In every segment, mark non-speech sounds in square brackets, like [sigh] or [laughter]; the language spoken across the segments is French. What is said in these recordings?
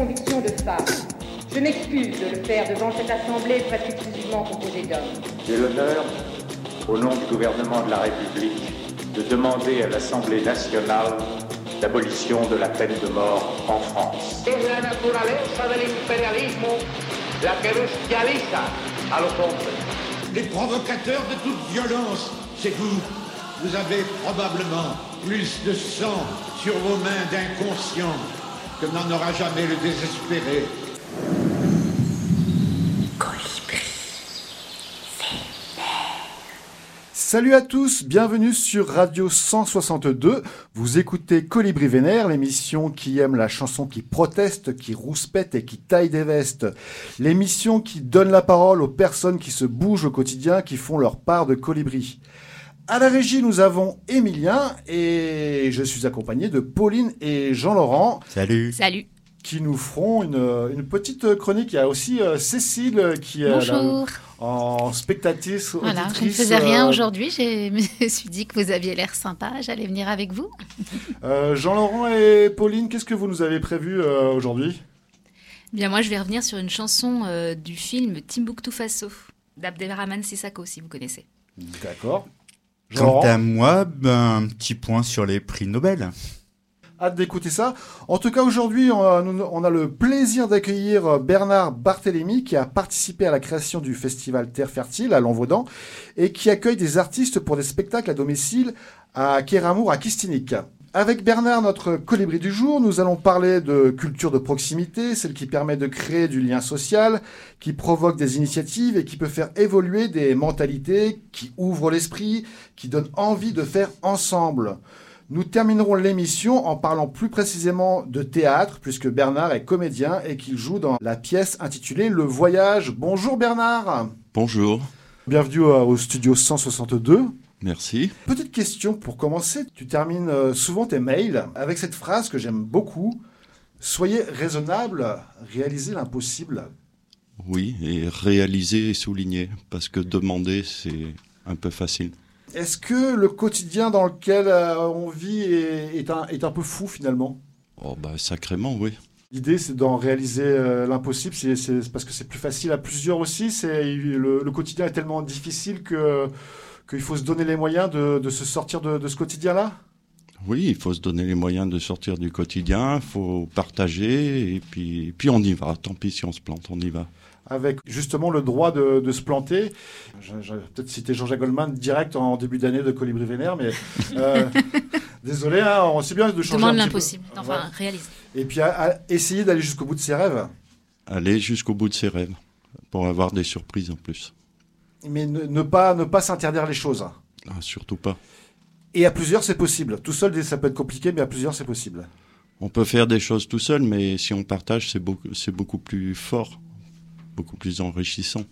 convictions de femme. Je m'excuse de le faire devant cette assemblée presque exclusivement composée d'hommes. J'ai l'honneur, au nom du gouvernement de la République, de demander à l'Assemblée nationale l'abolition de la peine de mort en France. Es la naturaleza del imperialismo la que bestializa a los hombres. Les provocateurs de toute violence, c'est vous. Vous avez probablement plus de sang sur vos mains d'inconscient n'en aura jamais le désespéré. Salut à tous, bienvenue sur Radio 162. Vous écoutez Colibri Vénère, l'émission qui aime la chanson qui proteste, qui rouspète et qui taille des vestes. L'émission qui donne la parole aux personnes qui se bougent au quotidien, qui font leur part de colibri. À la régie, nous avons Emilien et je suis accompagné de Pauline et Jean-Laurent Salut. Salut. qui nous feront une, une petite chronique. Il y a aussi euh, Cécile qui est là, Bonjour. en spectatrice, Voilà, je ne faisais rien euh, aujourd'hui. [laughs] Je me suis dit que vous aviez l'air sympa. J'allais venir avec vous. [laughs] Euh, Jean-Laurent et Pauline, qu'est-ce que vous nous avez prévu euh, aujourd'hui? Bien, moi, je vais revenir sur une chanson euh, du film Timbuktu Faso d'Abdelrahman Sissako, si vous connaissez. D'accord. Quant à moi, ben, un petit point sur les prix Nobel. hâte d'écouter ça. En tout cas, aujourd'hui, on, a- nous- on a le plaisir d'accueillir euh, Bernard Barthélémy, qui a participé à la création du festival Terre Fertile à Lanvaudan et qui accueille des artistes pour des spectacles à domicile à Kéramour, à Kistinic. Avec Bernard, notre colibri du jour, nous allons parler de culture de proximité, celle qui permet de créer du lien social, qui provoque des initiatives et qui peut faire évoluer des mentalités, qui ouvre l'esprit, qui donne envie de faire ensemble. Nous terminerons l'émission en parlant plus précisément de théâtre, puisque Bernard est comédien et qu'il joue dans la pièce intitulée Le Voyage. Bonjour Bernard Bonjour, Bienvenue euh, au studio 162. Merci. Petite question pour commencer. Tu termines euh, souvent tes mails avec cette phrase que j'aime beaucoup. Soyez raisonnable, réalisez l'impossible. Oui, et réaliser et souligner, parce que demander, c'est un peu facile. Est-ce que le quotidien dans lequel euh, on vit est, est un, est un peu fou finalement? Oh bah sacrément, oui. L'idée, c'est d'en réaliser euh, l'impossible. C'est parce que c'est plus facile à plusieurs aussi. Le quotidien est tellement difficile que qu'il faut se donner les moyens de, de se sortir de, de ce quotidien-là? Oui, il faut se donner les moyens de sortir du quotidien, il faut partager, et puis, puis on y va. Tant pis si on se plante, on y va. Avec justement le droit de, de se planter. J'ai j'ai peut-être cité Jean-Jacques Goldman direct en début d'année de Colibri Vénère, mais euh, [laughs] désolé, hein, on sait bien de changer Demande l'impossible. Enfin, Voilà. réalise. Et puis à- à essayer d'aller jusqu'au bout de ses rêves. Aller jusqu'au bout de ses rêves, pour avoir des surprises en plus. Mais ne, ne pas, ne pas s'interdire les choses. Ah, surtout pas. Et à plusieurs, c'est possible. Tout seul, ça peut être compliqué, mais à plusieurs, c'est possible. On peut faire des choses tout seul, mais si on partage, c'est beaucoup, c'est beaucoup plus fort, beaucoup plus enrichissant.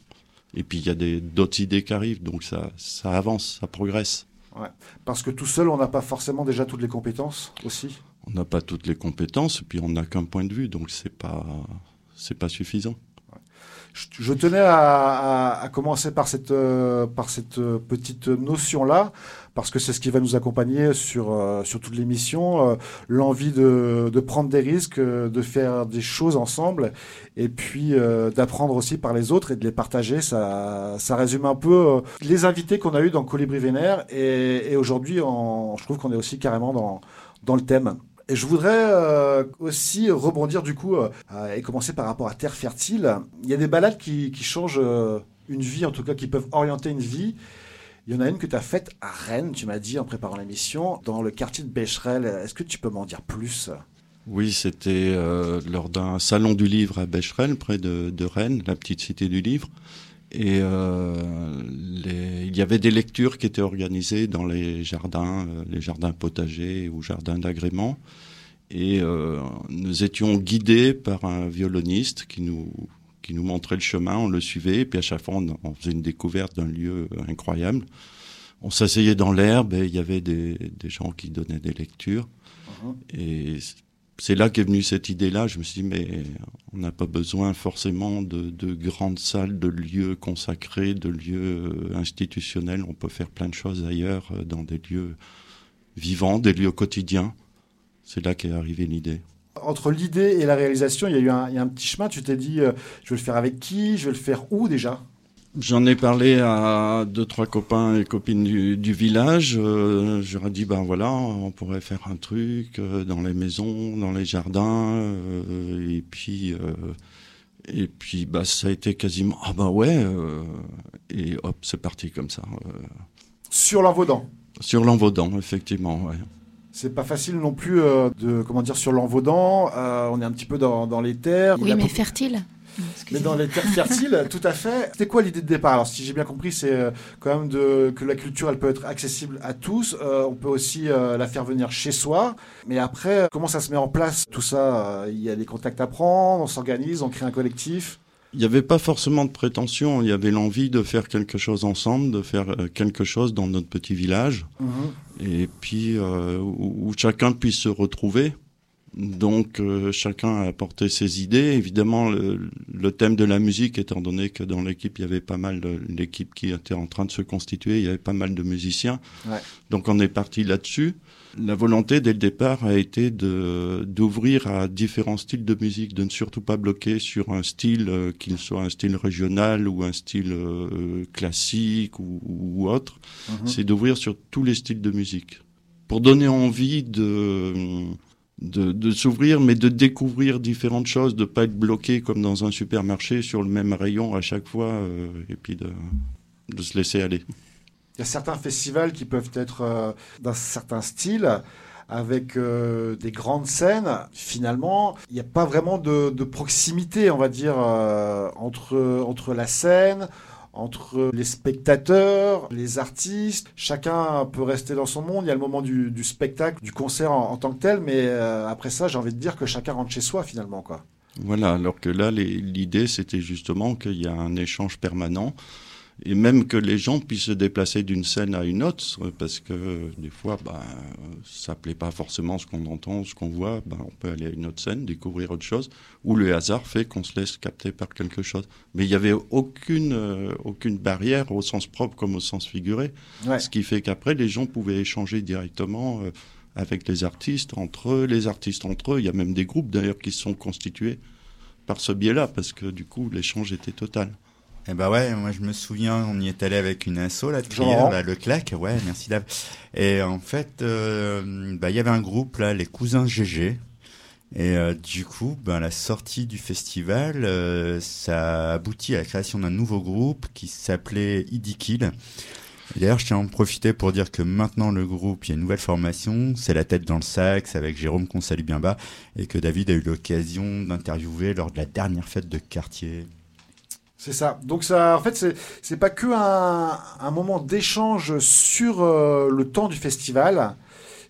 Et puis il y a des- d'autres idées qui arrivent, donc ça, ça avance, ça progresse. Parce que tout seul, on n'a pas forcément déjà toutes les compétences aussi. On n'a pas toutes les compétences, puis on n'a qu'un point de vue, donc c'est pas, c'est pas suffisant. Je, tenais à, à- à commencer par cette, euh, par cette euh, petite notion-là, parce que c'est ce qui va nous accompagner sur, euh, sur toute l'émission, euh, l'envie de, de prendre des risques, euh, de faire des choses ensemble, et puis euh, d'apprendre aussi par les autres et de les partager. Ça, ça résume un peu les invités qu'on a eus dans Colibri Vénère, et, et aujourd'hui, je trouve qu'on est aussi carrément dans, dans le thème. Je voudrais euh, aussi rebondir du coup euh, et commencer par rapport à Terre Fertile. Il y a des balades qui, changent euh, une vie, en tout cas qui peuvent orienter une vie. Il y en a une que tu as faite à Rennes, tu m'as dit en préparant l'émission, dans le quartier de Becherel. Est-ce que tu peux m'en dire plus? Oui, c'était lors d'un salon du livre à Becherel, près de Rennes, la petite cité du livre. Et euh, les- il y avait des lectures qui étaient organisées dans les jardins, euh, les jardins potagers ou jardins d'agrément. Et euh, nous étions guidés par un violoniste qui nous, qui nous montrait le chemin, on le suivait, et puis à chaque fois on, on faisait une découverte d'un lieu incroyable. On s'asseyait dans l'herbe et il y avait des, des gens qui donnaient des lectures. Et c'est là qu'est venue cette idée-là. Je me suis dit, mais on n'a pas besoin forcément de, de grandes salles, de lieux consacrés, de lieux euh, institutionnels. On peut faire plein de choses ailleurs, euh, dans des lieux vivants, des lieux quotidiens. C'est là qu'est arrivée l'idée. Entre l'idée et la réalisation, il y a eu un petit chemin. Tu t'es dit, euh, je vais le faire avec qui? Je vais le faire où déjà? J'en ai parlé à deux, trois copains et copines du, du village. Euh, J'aurais dit, ben voilà, on pourrait faire un truc euh, dans les maisons, dans les jardins. euh, et puis, euh, et puis, bah, ça a été quasiment, ah ben ouais. euh, et hop, c'est parti comme ça. euh, Sur l'Envaudan. sur l'envaudan, effectivement, ouais. C'est pas facile non plus euh, de, comment dire, sur l'Envaudan. euh, on est un petit peu dans, dans les terres. Oui, mais fertile. Mais dans les terres fertiles, [laughs] tout à fait. C'était quoi l'idée de départ? Alors, si j'ai bien compris, c'est euh, quand même de, que la culture, elle peut être accessible à tous. Euh, on peut aussi euh, la faire venir chez soi. Mais après, comment ça se met en place tout ça? Euh, Il y a des contacts à prendre, on s'organise, on crée un collectif. Il n'y avait pas forcément de prétention, il y avait l'envie de faire quelque chose ensemble, de faire quelque chose dans notre petit village, et puis euh, où, où chacun puisse se retrouver. Donc euh, chacun a apporté ses idées. Évidemment, le, le thème de la musique, étant donné que dans l'équipe, il y avait pas mal de l'équipe qui était en train de se constituer, il y avait pas mal de musiciens. Ouais. Donc on est parti là-dessus. La volonté dès le départ a été de d'ouvrir à différents styles de musique, de ne surtout pas bloquer sur un style, euh, qu'il soit un style régional ou un style euh, classique ou, ou autre. Mhm. C'est d'ouvrir sur tous les styles de musique pour donner envie de de, s'ouvrir, mais de découvrir différentes choses, de pas être bloqué comme dans un supermarché sur le même rayon à chaque fois, euh, et puis de, se laisser aller. Il y a certains festivals qui peuvent être euh, d'un certain style, avec euh, des grandes scènes. Finalement, il n'y a pas vraiment de, de proximité, on va dire, entre, entre la scène, entre les spectateurs, les artistes. Chacun peut rester dans son monde. Il y a le moment du, spectacle, du concert en, tant que tel, mais euh, après ça, j'ai envie de dire que chacun rentre chez soi, finalement. quoi. Voilà, alors que là, l'idée, c'était justement qu'il y a un échange permanent et même que les gens puissent se déplacer d'une scène à une autre, parce que euh, des fois, ben, ça plaît pas forcément ce qu'on entend, ce qu'on voit, ben, on peut aller à une autre scène, découvrir autre chose, ou le hasard fait qu'on se laisse capter par quelque chose. Mais il n'y avait aucune, euh, aucune barrière au sens propre comme au sens figuré, Ouais. ce qui fait qu'après, les gens pouvaient échanger directement euh, avec les artistes, entre eux, les artistes entre eux. Il y a même des groupes d'ailleurs qui se sont constitués par ce biais-là, parce que du coup, l'échange était total. Eh bah ouais, moi je me souviens, on y est allé avec une asso Jean-Laurent. prière, là, le clac, ouais, merci Dave. Et en fait, euh, bah il y avait un groupe là, les cousins GG. Et euh, du coup, ben la sortie du festival, euh, ça a abouti à la création d'un nouveau groupe qui s'appelait Idikil. D'ailleurs, je tiens à en profiter pour dire que maintenant le groupe, il y a une nouvelle formation, c'est la tête dans le sax avec Jérôme qu'on salue bien bas, et que David a eu l'occasion d'interviewer lors de la dernière fête de quartier. C'est ça. Donc ça, en fait, c'est c'est pas que un, un moment d'échange sur euh, le temps du festival.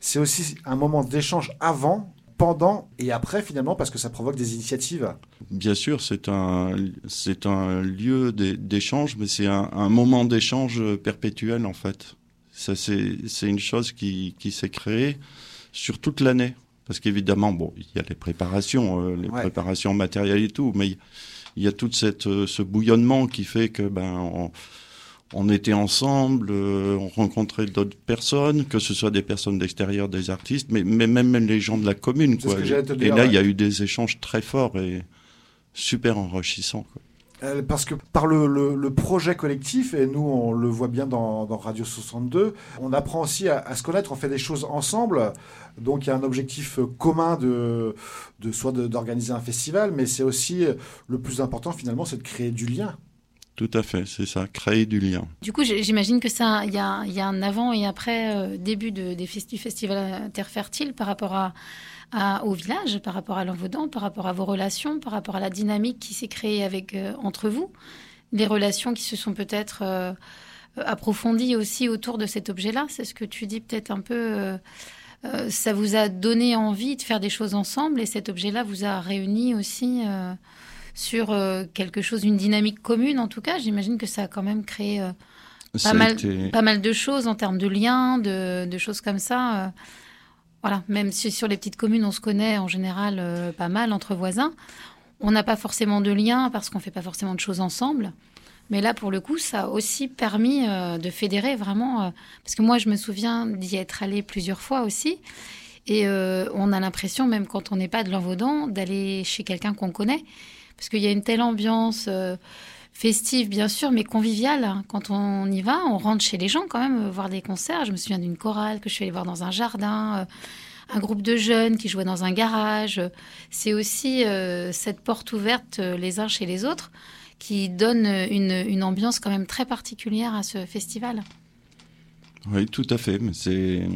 C'est aussi un moment d'échange avant, pendant et après finalement parce que ça provoque des initiatives. Bien sûr, c'est un, c'est un lieu d'é- d'échange, mais c'est un, un moment d'échange perpétuel en fait. Ça, c'est, c'est une chose qui, qui s'est créée sur toute l'année. Parce qu'évidemment, bon, il y a les préparations, euh, les Ouais. préparations matérielles et tout, mais il y a tout cette, euh, ce bouillonnement qui fait que ben, on, on était ensemble, euh, on rencontrait d'autres personnes, que ce soit des personnes d'extérieur, des artistes, mais, mais même les gens de la commune. Quoi. et dire, là, ouais. il y a eu des échanges très forts et super enrichissants. Quoi. Euh, parce que par le, le- le projet collectif, et nous on le voit bien dans, dans Radio 62, on apprend aussi à, à se connaître, on fait des choses ensemble. Donc il y a un objectif euh, commun de, de soit d'organiser un festival, mais c'est aussi euh, le plus important finalement, c'est de créer du lien. Tout à fait, c'est ça, créer du lien. Du coup, j'imagine que ça, il y a, il y a un avant et après euh, début de, des fest- du festival Terre Fertile par rapport à, à- au village, par rapport à l'Envaudan, par rapport à vos relations, par rapport à la dynamique qui s'est créée avec euh, entre vous, les relations qui se sont peut-être euh, approfondies aussi autour de cet objet-là. C'est ce que tu dis peut-être un peu. Euh, ça vous a donné envie de faire des choses ensemble et cet objet-là vous a réunis aussi euh, sur euh, quelque chose, une dynamique commune en tout cas. J'imagine que ça a quand même créé pas, mal, été- pas mal de choses en termes de liens, de, de choses comme ça. voilà, même si sur les petites communes, on se connaît en général pas mal entre voisins. On n'a pas forcément de liens parce qu'on fait pas forcément de choses ensemble. Mais là, pour le coup, ça a aussi permis euh, de fédérer vraiment. euh, parce que moi, je me souviens d'y être allée plusieurs fois aussi. Et on a l'impression, même quand on n'est pas de l'Envaudan, d'aller chez quelqu'un qu'on connaît. Parce qu'il y a une telle ambiance festive, bien sûr, mais conviviale. Quand on y va, on rentre chez les gens quand même, voir des concerts. Je me souviens d'une chorale que je suis allée voir dans un jardin un groupe de jeunes qui jouaient dans un garage. C'est aussi euh, cette porte ouverte euh, les uns chez les autres qui donne une, ambiance quand même très particulière à ce festival. Oui, tout à fait. Mais c'est,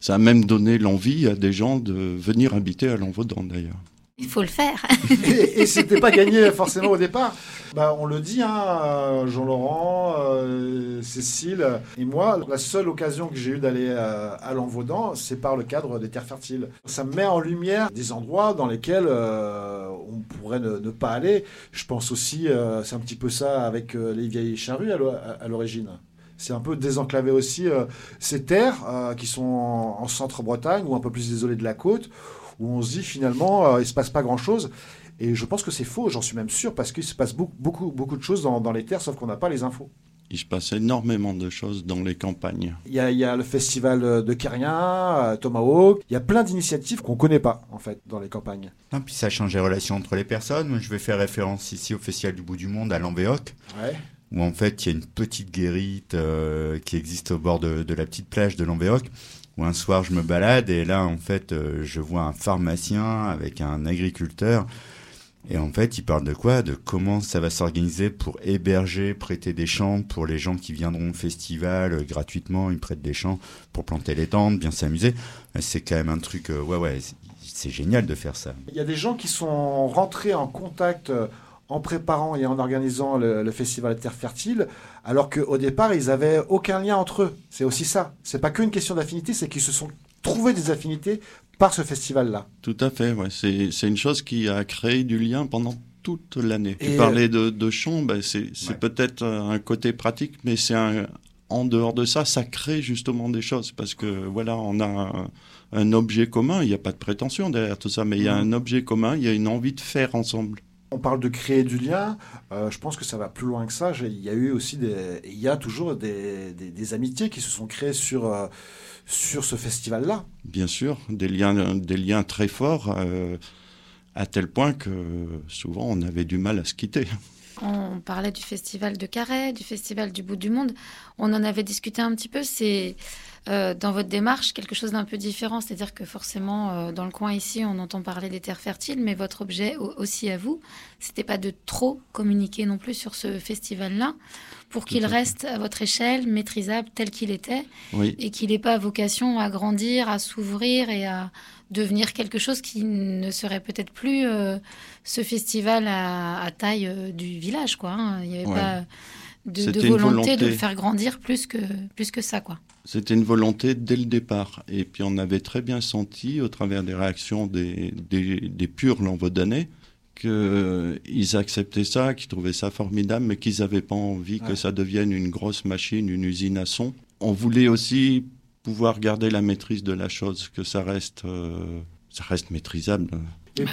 ça a même donné l'envie à des gens de venir habiter à Lanvaudan d'ailleurs. Il faut le faire. [laughs] et, et c'était pas gagné [laughs] forcément au départ. Bah, on le dit, hein, euh, Jean-Laurent, euh, Cécile et moi, la seule occasion que j'ai eue d'aller euh, à, l'Envaudan, c'est par le cadre des terres fertiles. Ça met en lumière des endroits dans lesquels on pourrait ne, pas aller. Je pense aussi, c'est un petit peu ça avec les vieilles charrues à l'origine c'est un peu désenclaver aussi ces terres qui sont en, en centre-Bretagne ou un peu plus isolées de la côte, où on se dit finalement, il ne se passe pas grand-chose. Et je pense que c'est faux, j'en suis même sûr, parce qu'il se passe beaucoup, beaucoup, beaucoup de choses dans, les terres, sauf qu'on n'a pas les infos. Il se passe énormément de choses dans les campagnes. Il y a, le festival de Carien, Tomahawk. Il y a plein d'initiatives qu'on ne connaît pas, en fait, dans les campagnes. Non, puis ça change les relations entre les personnes. Je vais faire référence ici au Festival du bout du monde à Lamvéoc. Où en fait, il y a une petite guérite euh, qui existe au bord de, la petite plage de Lamvéoc où un soir je me balade et là en fait euh, je vois un pharmacien avec un agriculteur et en fait, il parle de quoi? De comment ça va s'organiser pour héberger, prêter des champs pour les gens qui viendront au festival euh, gratuitement. Ils prêtent des champs pour planter les tentes, bien s'amuser. C'est quand même un truc, euh, ouais, ouais, c'est génial de faire ça. Il y a des gens qui sont rentrés en contact euh, en préparant et en organisant le, le festival Terre Fertile, alors qu'au départ, ils avaient aucun lien entre eux. C'est aussi ça. C'est pas qu'une question d'affinité, c'est qu'ils se sont trouvés des affinités par ce festival-là. Tout à fait, ouais. c'est une chose qui a créé du lien pendant toute l'année. Tu parlais de, de chant, ben c'est peut-être un côté pratique, mais c'est en dehors de ça, ça crée justement des choses parce que voilà, on a un, objet commun. Il n'y a pas de prétention derrière tout ça, mais il y a un objet commun. Il y a une envie de faire ensemble. On parle de créer du lien. Euh, je pense que ça va plus loin que ça. Il y a eu aussi des, il y a toujours des, des, amitiés qui se sont créées sur euh, sur ce festival-là. Bien sûr, des liens, des liens très forts, euh, à tel point que souvent on avait du mal à se quitter. On parlait du festival de Carré, du festival du bout du monde. On en avait discuté un petit peu. C'est euh, dans votre démarche quelque chose d'un peu différent. C'est-à-dire que forcément, euh, dans le coin ici, on entend parler des terres fertiles, mais votre objet aussi à vous, c'était pas de trop communiquer non plus sur ce festival-là pour qu'il reste à votre échelle, maîtrisable tel qu'il était, et qu'il n'ait pas vocation à grandir, à s'ouvrir et à devenir quelque chose qui ne serait peut-être plus euh, ce festival à, taille du village. Quoi, hein. Il n'y avait pas de, volonté, de le faire grandir plus que, plus que ça. quoi. C'était une volonté dès le départ. Et puis on avait très bien senti, au travers des réactions des, des, des purs Lanvaudanais, qu'ils acceptaient ça, qu'ils trouvaient ça formidable, mais qu'ils n'avaient pas envie que ça devienne une grosse machine, une usine à son. On voulait aussi pouvoir garder la maîtrise de la chose, que ça reste, euh, ça reste maîtrisable.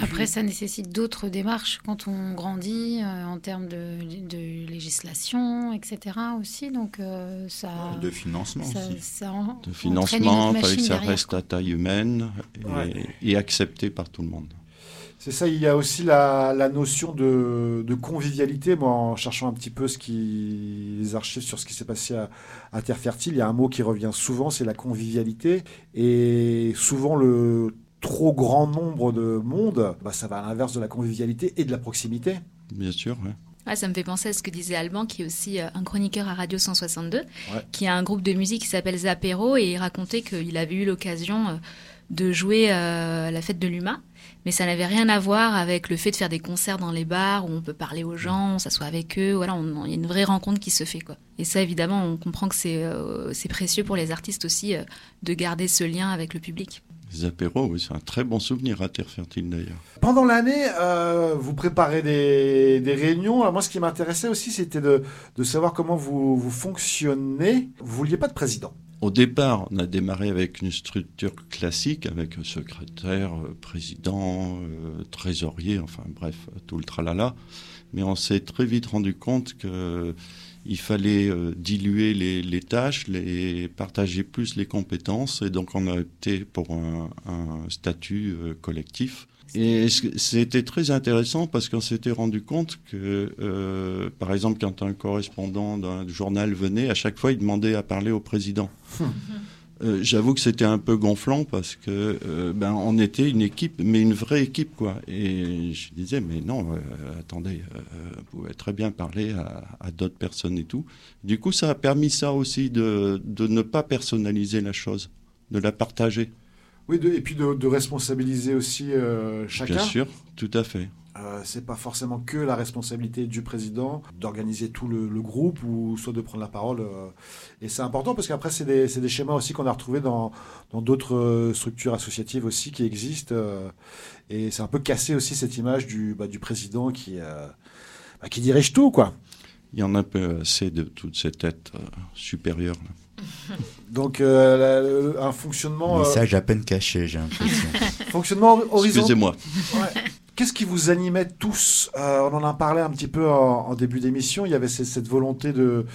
Après, ça nécessite d'autres démarches quand on grandit euh, en termes de, législation, etc. aussi. Donc, euh, ça. De financement aussi. de financement, il fallait que ça reste à taille humaine et, accepté par tout le monde. C'est ça, il y a aussi la, notion de, convivialité. Moi, en cherchant un petit peu ce qui, les archives sur ce qui s'est passé à, à, Terre Fertile, il y a un mot qui revient souvent, c'est la convivialité. Et souvent, le trop grand nombre de monde, bah, ça va à l'inverse de la convivialité et de la proximité. Bien sûr, ça me fait penser à ce que disait Alban, qui est aussi euh, un chroniqueur à Radio 162, qui a un groupe de musique qui s'appelle Zapero, et il racontait qu'il avait eu l'occasion euh, de jouer euh, à la fête de l'UMA, mais ça n'avait rien à voir avec le fait de faire des concerts dans les bars où on peut parler aux gens, on s'assoit avec eux, voilà, il y a une vraie rencontre qui se fait. quoi. Et ça, évidemment, on comprend que c'est précieux pour les artistes aussi de garder ce lien avec le public. Les apéros, oui, c'est un très bon souvenir à Terre Fertile d'ailleurs. Pendant l'année, euh, vous préparez des, réunions. Alors moi, ce qui m'intéressait aussi, c'était de, savoir comment vous, vous fonctionnez. Vous vouliez pas de président au départ, on a démarré avec une structure classique, avec un secrétaire, euh, président, euh, trésorier, enfin bref, tout le tralala. Mais on s'est très vite rendu compte qu'il il fallait euh, diluer les, tâches, les partager plus les compétences, et donc on a opté pour un, statut euh, collectif. Et c'était très intéressant parce qu'on s'était rendu compte que, euh, par exemple, quand un correspondant d'un journal venait, à chaque fois, il demandait à parler au président. Euh, j'avoue que c'était un peu gonflant parce que euh, ben on était une équipe, mais une vraie équipe quoi. Et je disais mais non, euh, attendez, vous pouvez très bien parler à, d'autres personnes et tout. Du coup, ça a permis ça aussi de, de ne pas personnaliser la chose, de la partager. Oui, et puis de, de responsabiliser aussi chacun. Bien sûr, tout à fait. Euh, c'est pas forcément que la responsabilité du président d'organiser tout le, groupe ou soit de prendre la parole. Euh. et c'est important parce qu'après, c'est des, des, schémas aussi qu'on a retrouvés dans d'autres euh, structures associatives aussi qui existent. et c'est un peu cassé aussi cette image du, bah, du président qui, bah, qui dirige tout, quoi. Il y en a un peu assez de toutes ces têtes supérieures. [laughs] Donc un fonctionnement. Message à peine caché, j'ai l'impression. [laughs] fonctionnement horizontal. Excusez-moi. Qu'est-ce qui vous animait tous euh, On en a parlé un petit peu en, début d'émission. Il y avait cette, volonté de,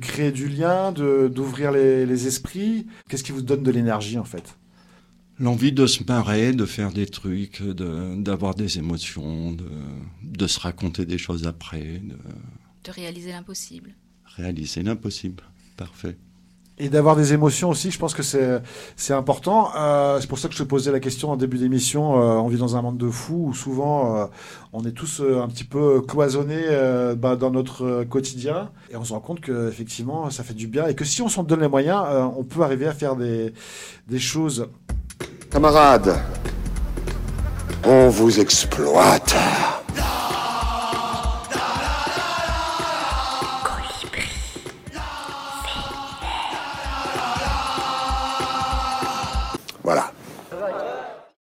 créer du lien, d'ouvrir les, esprits. Qu'est-ce qui vous donne de l'énergie en fait? L'envie de se marrer, de faire des trucs, d'avoir des émotions, de, se raconter des choses après. de réaliser l'impossible. Réaliser l'impossible. Parfait et d'avoir des émotions aussi, je pense que c'est important. Euh, c'est pour ça que je te posais la question en début d'émission. Euh, on vit dans un monde de fous où souvent euh, on est tous un petit peu cloisonnés bah, dans notre quotidien et on se rend compte que effectivement ça fait du bien et que si on s'en donne les moyens, on peut arriver à faire des, des choses. Camarades, on vous exploite.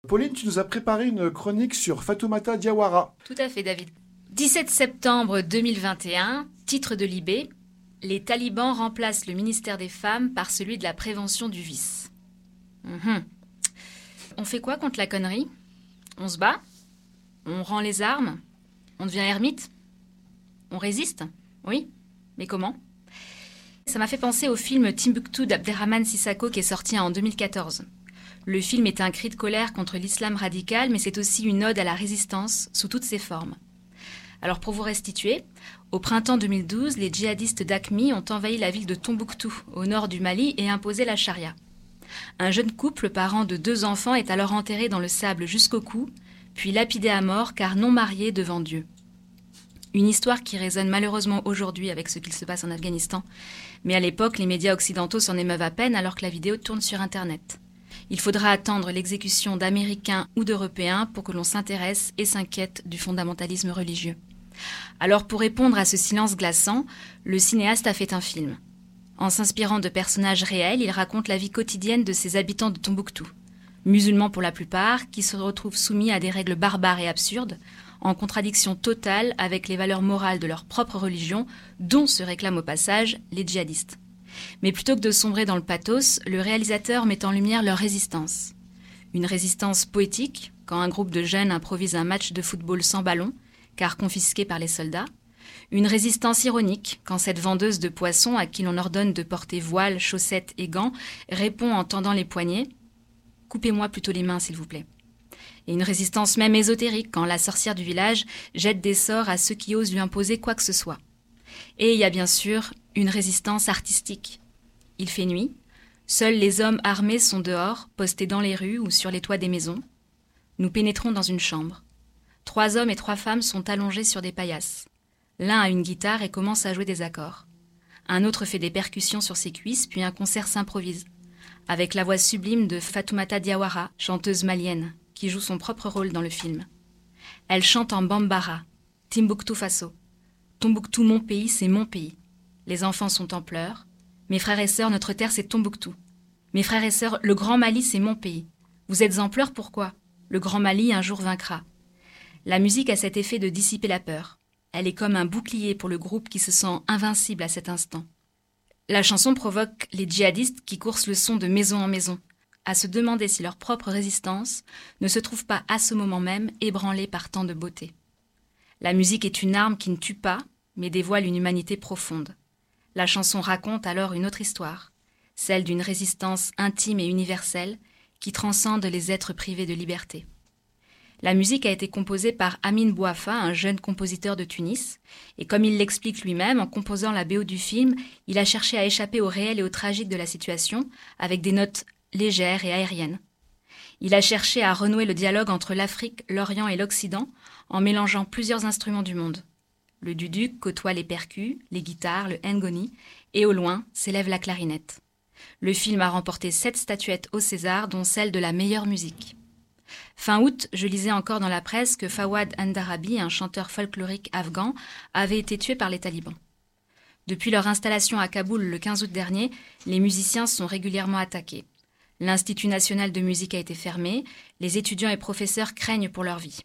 Pauline, tu nous as préparé une chronique sur Fatoumata Diawara. Tout à fait, David. 17 septembre 2021, titre de Libé Les talibans remplacent le ministère des Femmes par celui de la prévention du vice. Mhm. On fait quoi contre la connerie? On se bat? On rend les armes? On devient ermite? On résiste? Oui Mais comment? Ça m'a fait penser au film Timbuktu d'Abderrahman Sissako qui est sorti en 2014. Le film est un cri de colère contre l'islam radical, mais c'est aussi une ode à la résistance sous toutes ses formes. Alors pour vous restituer, au printemps 2012, les djihadistes d'Akmi ont envahi la ville de Tombouctou, au nord du Mali, et imposé la charia. Un jeune couple, parent de deux enfants, est alors enterré dans le sable jusqu'au cou, puis lapidé à mort car non marié devant Dieu. Une histoire qui résonne malheureusement aujourd'hui avec ce qu'il se passe en Afghanistan, mais à l'époque les médias occidentaux s'en émeuvent à peine alors que la vidéo tourne sur Internet. Il faudra attendre l'exécution d'Américains ou d'Européens pour que l'on s'intéresse et s'inquiète du fondamentalisme religieux. Alors pour répondre à ce silence glaçant, le cinéaste a fait un film. En s'inspirant de personnages réels, il raconte la vie quotidienne de ces habitants de Tombouctou. Musulmans pour la plupart, qui se retrouvent soumis à des règles barbares et absurdes, en contradiction totale avec les valeurs morales de leur propre religion, dont se réclament au passage les djihadistes. Mais plutôt que de sombrer dans le pathos, le réalisateur met en lumière leur résistance. Une résistance poétique, quand un groupe de jeunes improvise un match de football sans ballon, car confisqué par les soldats. Une résistance ironique, quand cette vendeuse de poissons à qui l'on ordonne de porter voile, chaussettes et gants répond en tendant les poignets Coupez-moi plutôt les mains, s'il vous plaît. Et une résistance même ésotérique, quand la sorcière du village jette des sorts à ceux qui osent lui imposer quoi que ce soit. Et il y a bien sûr une résistance artistique. Il fait nuit, seuls les hommes armés sont dehors, postés dans les rues ou sur les toits des maisons. Nous pénétrons dans une chambre. Trois hommes et trois femmes sont allongés sur des paillasses. L'un a une guitare et commence à jouer des accords. Un autre fait des percussions sur ses cuisses, puis un concert s'improvise, avec la voix sublime de Fatoumata Diawara, chanteuse malienne, qui joue son propre rôle dans le film. Elle chante en bambara, Timbuktu Faso. Tombouctou, mon pays, c'est mon pays. Les enfants sont en pleurs. Mes frères et sœurs, notre terre, c'est Tombouctou. Mes frères et sœurs, le Grand Mali, c'est mon pays. Vous êtes en pleurs, pourquoi? Le Grand Mali un jour vaincra. La musique a cet effet de dissiper la peur. Elle est comme un bouclier pour le groupe qui se sent invincible à cet instant. La chanson provoque les djihadistes qui coursent le son de maison en maison, à se demander si leur propre résistance ne se trouve pas à ce moment même ébranlée par tant de beauté. La musique est une arme qui ne tue pas, mais dévoile une humanité profonde. La chanson raconte alors une autre histoire, celle d'une résistance intime et universelle qui transcende les êtres privés de liberté. La musique a été composée par Amin Bouafa, un jeune compositeur de Tunis, et comme il l'explique lui-même, en composant la BO du film, il a cherché à échapper au réel et au tragique de la situation, avec des notes légères et aériennes. Il a cherché à renouer le dialogue entre l'Afrique, l'Orient et l'Occident, en mélangeant plusieurs instruments du monde. Le duduk côtoie les percus, les guitares, le ngoni, et au loin s'élève la clarinette. Le film a remporté sept statuettes au César, dont celle de la meilleure musique. Fin août, je lisais encore dans la presse que Fawad Andarabi, un chanteur folklorique afghan, avait été tué par les talibans. Depuis leur installation à Kaboul le 15 août dernier, les musiciens sont régulièrement attaqués. L'Institut national de musique a été fermé, les étudiants et professeurs craignent pour leur vie.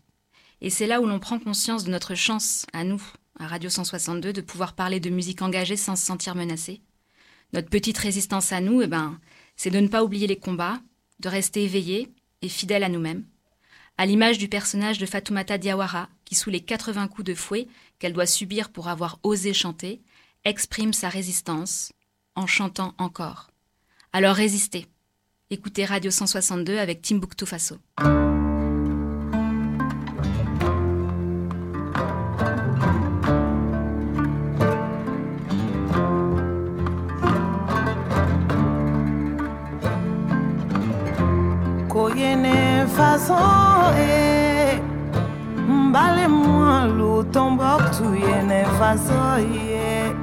Et c'est là où l'on prend conscience de notre chance, à nous, à Radio 162, de pouvoir parler de musique engagée sans se sentir menacé. Notre petite résistance à nous, eh ben, c'est de ne pas oublier les combats, de rester éveillé et fidèle à nous-mêmes, à l'image du personnage de Fatoumata Diawara, qui sous les 80 coups de fouet qu'elle doit subir pour avoir osé chanter, exprime sa résistance en chantant encore. Alors résistez. Écoutez Radio 162 avec Timbuktu Faso. Façon e mbale moi lu Tombouctou yene façon e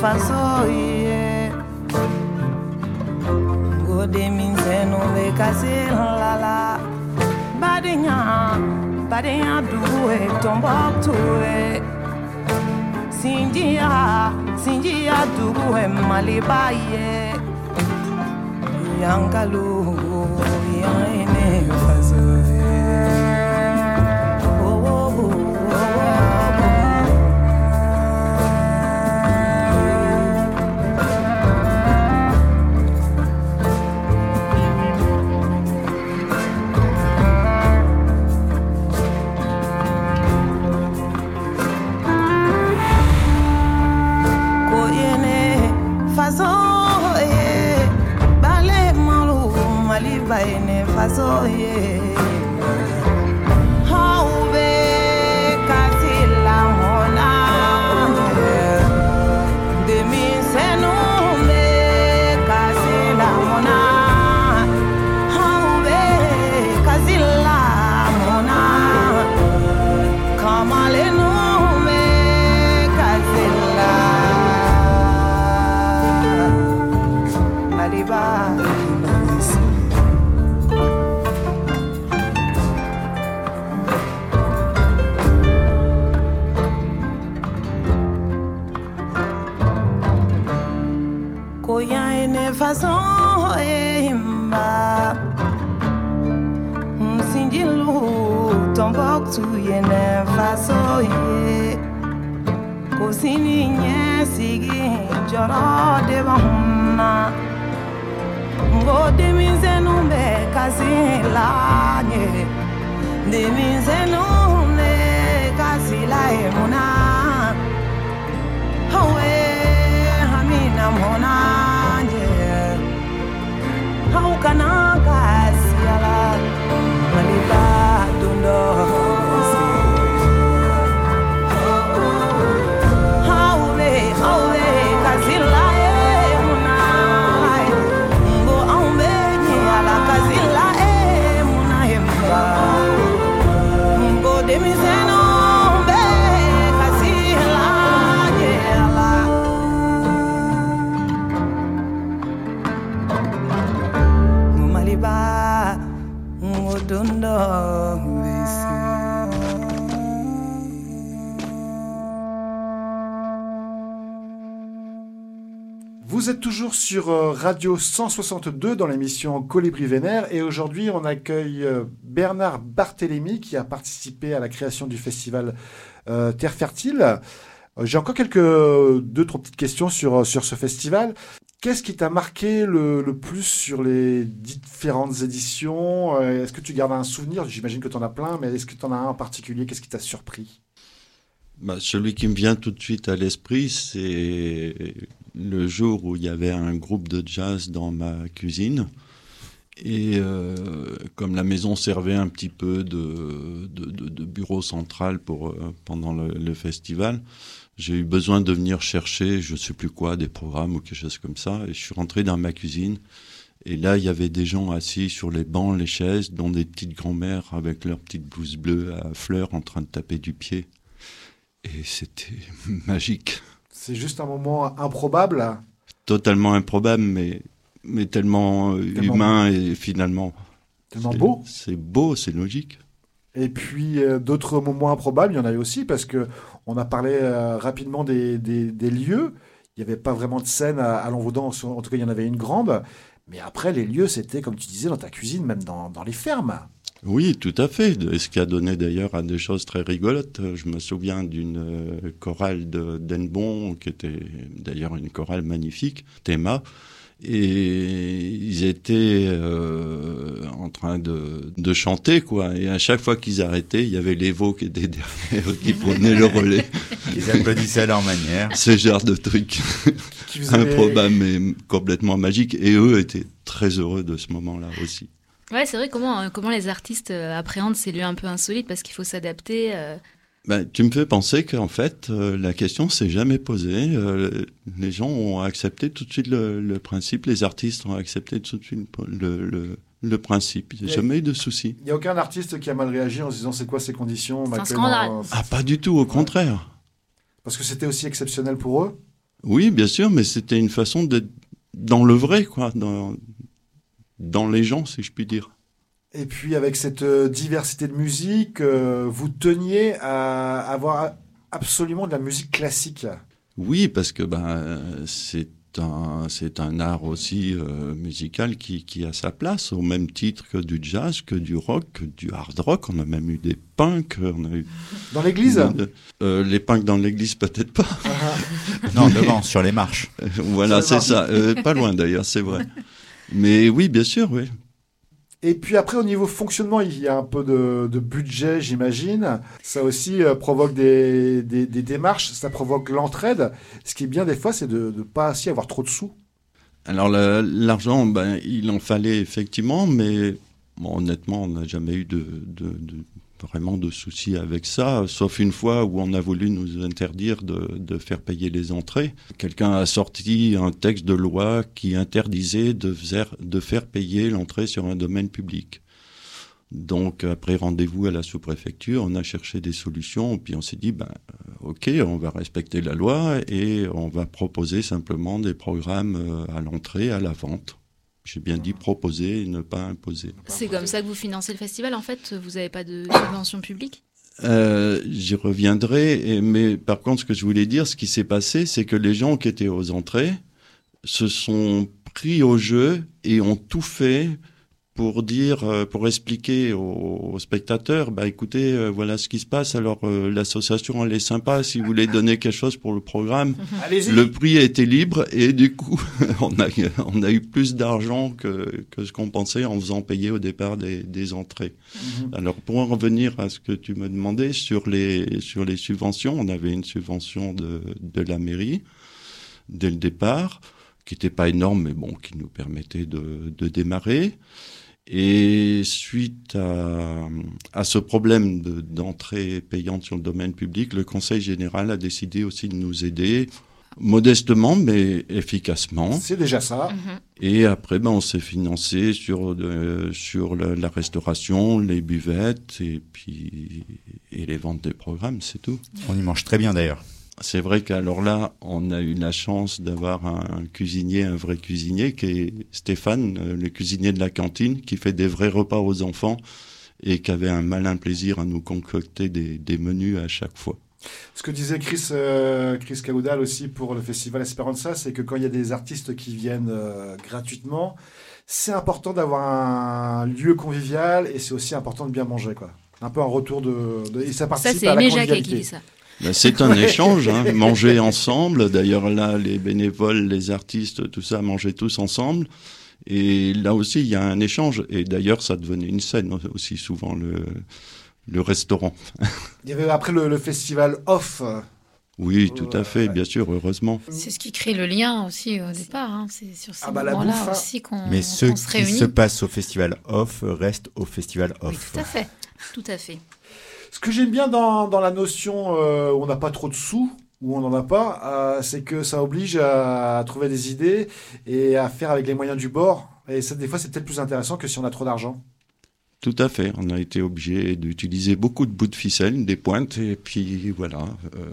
façon ye. Ngo deminzenu be kase la la. Badenya badenya duwe Tombouctou e sinjiya sinjiya tugu ye maliba ye yankalo yan ye ne faso oh yeah. soye. Kò sí ní yẹn sigi jọrọ de bá hun na ngo denmisɛnnu bɛ kasi la ye denmisɛnnu bɛ kasi la ye hawe na awe hami na mun ye aw. Sur euh, Radio 162 dans l'émission Colibri Vénère. Et aujourd'hui on accueille euh, Bernard Barthélémy qui a participé à la création du festival euh, Terre Fertile. J'ai encore quelques deux trois petites questions sur sur ce festival. Qu'est-ce qui t'a marqué le, le, plus sur les différentes éditions? Est-ce que tu gardes un souvenir? J'imagine que tu en as plein, mais est-ce que tu en as un en particulier? Qu'est-ce qui t'a surpris? Bah, Celui qui me vient tout de suite à l'esprit, c'est le jour où il y avait un groupe de jazz dans ma cuisine. Et euh, comme la maison servait un petit peu de, de, de, bureau central pour, euh, pendant le, festival, j'ai eu besoin de venir chercher, je sais plus quoi, des programmes ou quelque chose comme ça. Et je suis rentré dans ma cuisine. Et là, il y avait des gens assis sur les bancs, les chaises, dont des petites grand-mères avec leurs petites blouses bleues à fleurs en train de taper du pied. Et c'était [laughs] magique. C'est juste un moment improbable. Totalement improbable, mais, mais tellement, tellement humain beau. et finalement. Tellement beau. C'est beau, c'est logique. Et puis euh, d'autres moments improbables, il y en avait aussi parce que on a parlé euh, rapidement des, des, des, lieux. Il n'y avait pas vraiment de scène à, à Lanvaudan, en tout cas il y en avait une grande. Mais après, les lieux, c'était, comme tu disais, dans ta cuisine, même dans, dans les fermes. Oui, tout à fait. Et ce qui a donné d'ailleurs à des choses très rigolotes. Je me souviens d'une euh, chorale de d'Enbon, qui était d'ailleurs une chorale magnifique, Théma. Et ils étaient euh, en train de, de, chanter, quoi. Et à chaque fois qu'ils arrêtaient, il y avait les veaux qui étaient [laughs] derrière, qui prenaient le relais. Ils applaudissaient à leur manière. [laughs] Ce genre de truc improbable mais complètement magique. Et eux étaient très heureux de ce moment-là aussi. Ouais, c'est vrai comment, comment les artistes appréhendent ces lieux un peu insolites parce qu'il faut s'adapter. Euh... Ben, tu me fais penser qu'en fait, euh, la question s'est jamais posée. Euh, les gens ont accepté tout de suite le, le, principe, les artistes ont accepté tout de suite le, le, le principe. Il n'y a jamais eu de souci. Il n'y a aucun artiste qui a mal réagi en se disant c'est quoi ces conditions C'est un scandale. Ah, pas du tout, au contraire. Parce que c'était aussi exceptionnel pour eux? Oui, bien sûr, mais c'était une façon d'être dans le vrai, quoi, dans, dans les gens, si je puis dire. Et puis avec cette euh, diversité de musique, euh, vous teniez à avoir absolument de la musique classique. Oui, parce que ben c'est un c'est un art aussi euh, musical qui, qui a sa place au même titre que du jazz, que du rock, que du hard rock. On a même eu des punks. On a eu dans l'église? Euh, les punks dans l'église peut-être pas. non devant sur les marches. [laughs] voilà c'est ça. Euh, pas loin d'ailleurs c'est vrai. [laughs] Mais oui bien sûr oui. Et puis après, au niveau fonctionnement, il y a un peu de, de budget, j'imagine. Ça aussi euh, provoque des, des, des, démarches, ça provoque l'entraide. Ce qui est bien des fois, c'est de ne pas aussi avoir trop de sous. Alors l'argent, ben, il en fallait effectivement, mais bon, honnêtement, on n'a jamais eu de, de, de, vraiment de soucis avec ça, sauf une fois où on a voulu nous interdire de, faire payer les entrées. Quelqu'un a sorti un texte de loi qui interdisait de faire, de faire payer l'entrée sur un domaine public. Donc, après rendez-vous à la sous-préfecture, on a cherché des solutions, puis on s'est dit, ben, ok, on va respecter la loi et on va proposer simplement des programmes à l'entrée, à la vente. J'ai bien dit proposer et ne pas imposer. C'est comme ça que vous financez le festival, en fait? Vous n'avez pas de subvention publique? Euh, J'y reviendrai, et, mais par contre, ce que je voulais dire, ce qui s'est passé, c'est que les gens qui étaient aux entrées se sont pris au jeu et ont tout fait pour dire, pour expliquer aux, aux spectateurs, bah écoutez, euh, voilà ce qui se passe. Alors euh, l'association elle est sympa. Si vous voulez donner quelque chose pour le programme, [laughs] le prix a été libre et du coup [laughs] on a on a eu plus d'argent que que ce qu'on pensait en faisant payer au départ des, des entrées. Mm -hmm. Alors pour en revenir à ce que tu me demandais sur les sur les subventions, on avait une subvention de de la mairie dès le départ qui n'était pas énorme mais bon qui nous permettait de de démarrer. Et suite à, à ce problème d'entrée de, payante sur le domaine public, le Conseil général a décidé aussi de nous aider modestement mais efficacement. C'est déjà ça. Mhm. Mm -hmm. Et après, ben, on s'est financé sur euh, sur la, la, restauration, les buvettes et puis et les ventes des programmes, c'est tout. On y mange très bien d'ailleurs. C'est vrai qu'alors là, on a eu la chance d'avoir un cuisinier, un vrai cuisinier, qui est Stéphane, le cuisinier de la cantine, qui fait des vrais repas aux enfants et qui avait un malin plaisir à nous concocter des, des menus à chaque fois. Ce que disait Chris, euh, Chris Caudal aussi pour le festival Esperanza, c'est que quand il y a des artistes qui viennent euh, gratuitement, c'est important d'avoir un lieu convivial et c'est aussi important de bien manger, quoi. Un peu un retour de, de et ça participe ça, à la convivialité. Qui dit ça. Ben, c'est un échange, hein, manger ensemble. D'ailleurs là, les bénévoles, les artistes, tout ça, mangeaient tous ensemble. Et là aussi, il y a un échange. Et d'ailleurs, ça devenait une scène aussi souvent le le restaurant. Il y avait après le, festival off. Oui, tout à fait, bien sûr, heureusement. C'est ce qui crée le lien aussi au départ. Hein. C'est sur ces Ah bah, moments-là bouffe, hein. aussi qu'on Mais ce qu'on se qui réunit. se passe au festival off reste au festival Oui, off. tout à fait. Tout à fait. Ce que j'aime bien dans, la notion euh, où on n'a pas trop de sous, où on n'en a pas, euh, c'est que ça oblige à, trouver des idées et à faire avec les moyens du bord. Et ça, des fois, c'est peut-être plus intéressant que si on a trop d'argent. Tout à fait. On a été obligé d'utiliser beaucoup de bouts de ficelle, des pointes, et puis voilà. euh,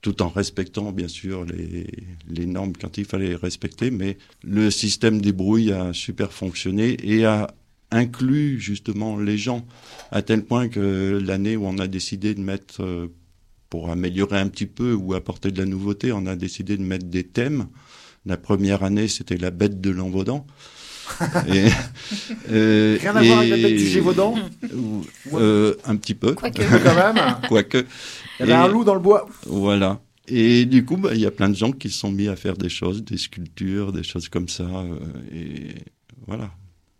tout en respectant bien sûr les, normes quand il fallait les respecter, mais le système des brouilles a super fonctionné et a inclus justement les gens à tel point que l'année où on a décidé de mettre, euh, pour améliorer un petit peu ou apporter de la nouveauté, on a décidé de mettre des thèmes. La première année, c'était la bête de l'Envaudan. [laughs] Et, euh, Rien à voir avec la bête du Gévaudan euh, Un petit peu. Quoique. Quand même. Quoique. Il y avait un loup dans le bois. Voilà. Et du coup, bah, il y a plein de gens qui se sont mis à faire des choses, des sculptures, des choses comme ça. euh, et voilà.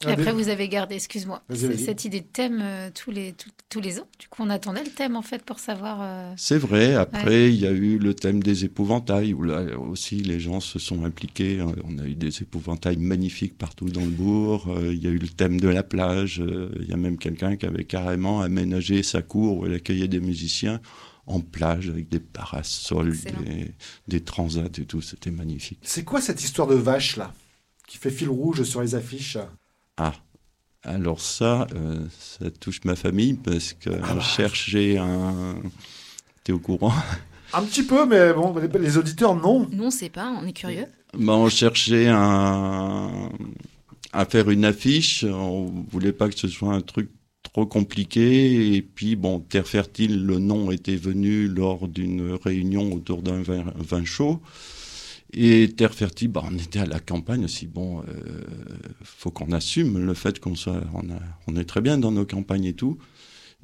Et après, vous avez gardé, excuse-moi, cette idée de thème euh, tous, les, tous, tous les ans. Du coup, on attendait le thème, en fait, pour savoir... euh, C'est vrai. Après, il y a eu le thème des épouvantails, où là aussi les gens se sont impliqués. hein. On a eu des épouvantails magnifiques partout dans le bourg. Euh, Il y a eu le thème de la plage. Il y a même quelqu'un qui avait carrément aménagé sa cour où elle accueillait des musiciens en plage avec des parasols, des, des transats et tout. C'était magnifique. C'est quoi cette histoire de vache, là Qui fait fil rouge sur les affiches? Ah, alors ça, euh, ça touche ma famille parce que Ah bah. chercher un. T'es au courant? Un petit peu, mais bon, les, les auditeurs, non. Nous, on ne sait pas, on est curieux. ben, On cherchait un... à faire une affiche. On voulait pas que ce soit un truc trop compliqué. Et puis, bon, Terre Fertile, le nom était venu lors d'une réunion autour d'un vin, vin chaud. Et Terre Fertile, bah, on était à la campagne aussi. Bon, euh, faut qu'on assume le fait qu'on soit, on, est très bien dans nos campagnes et tout.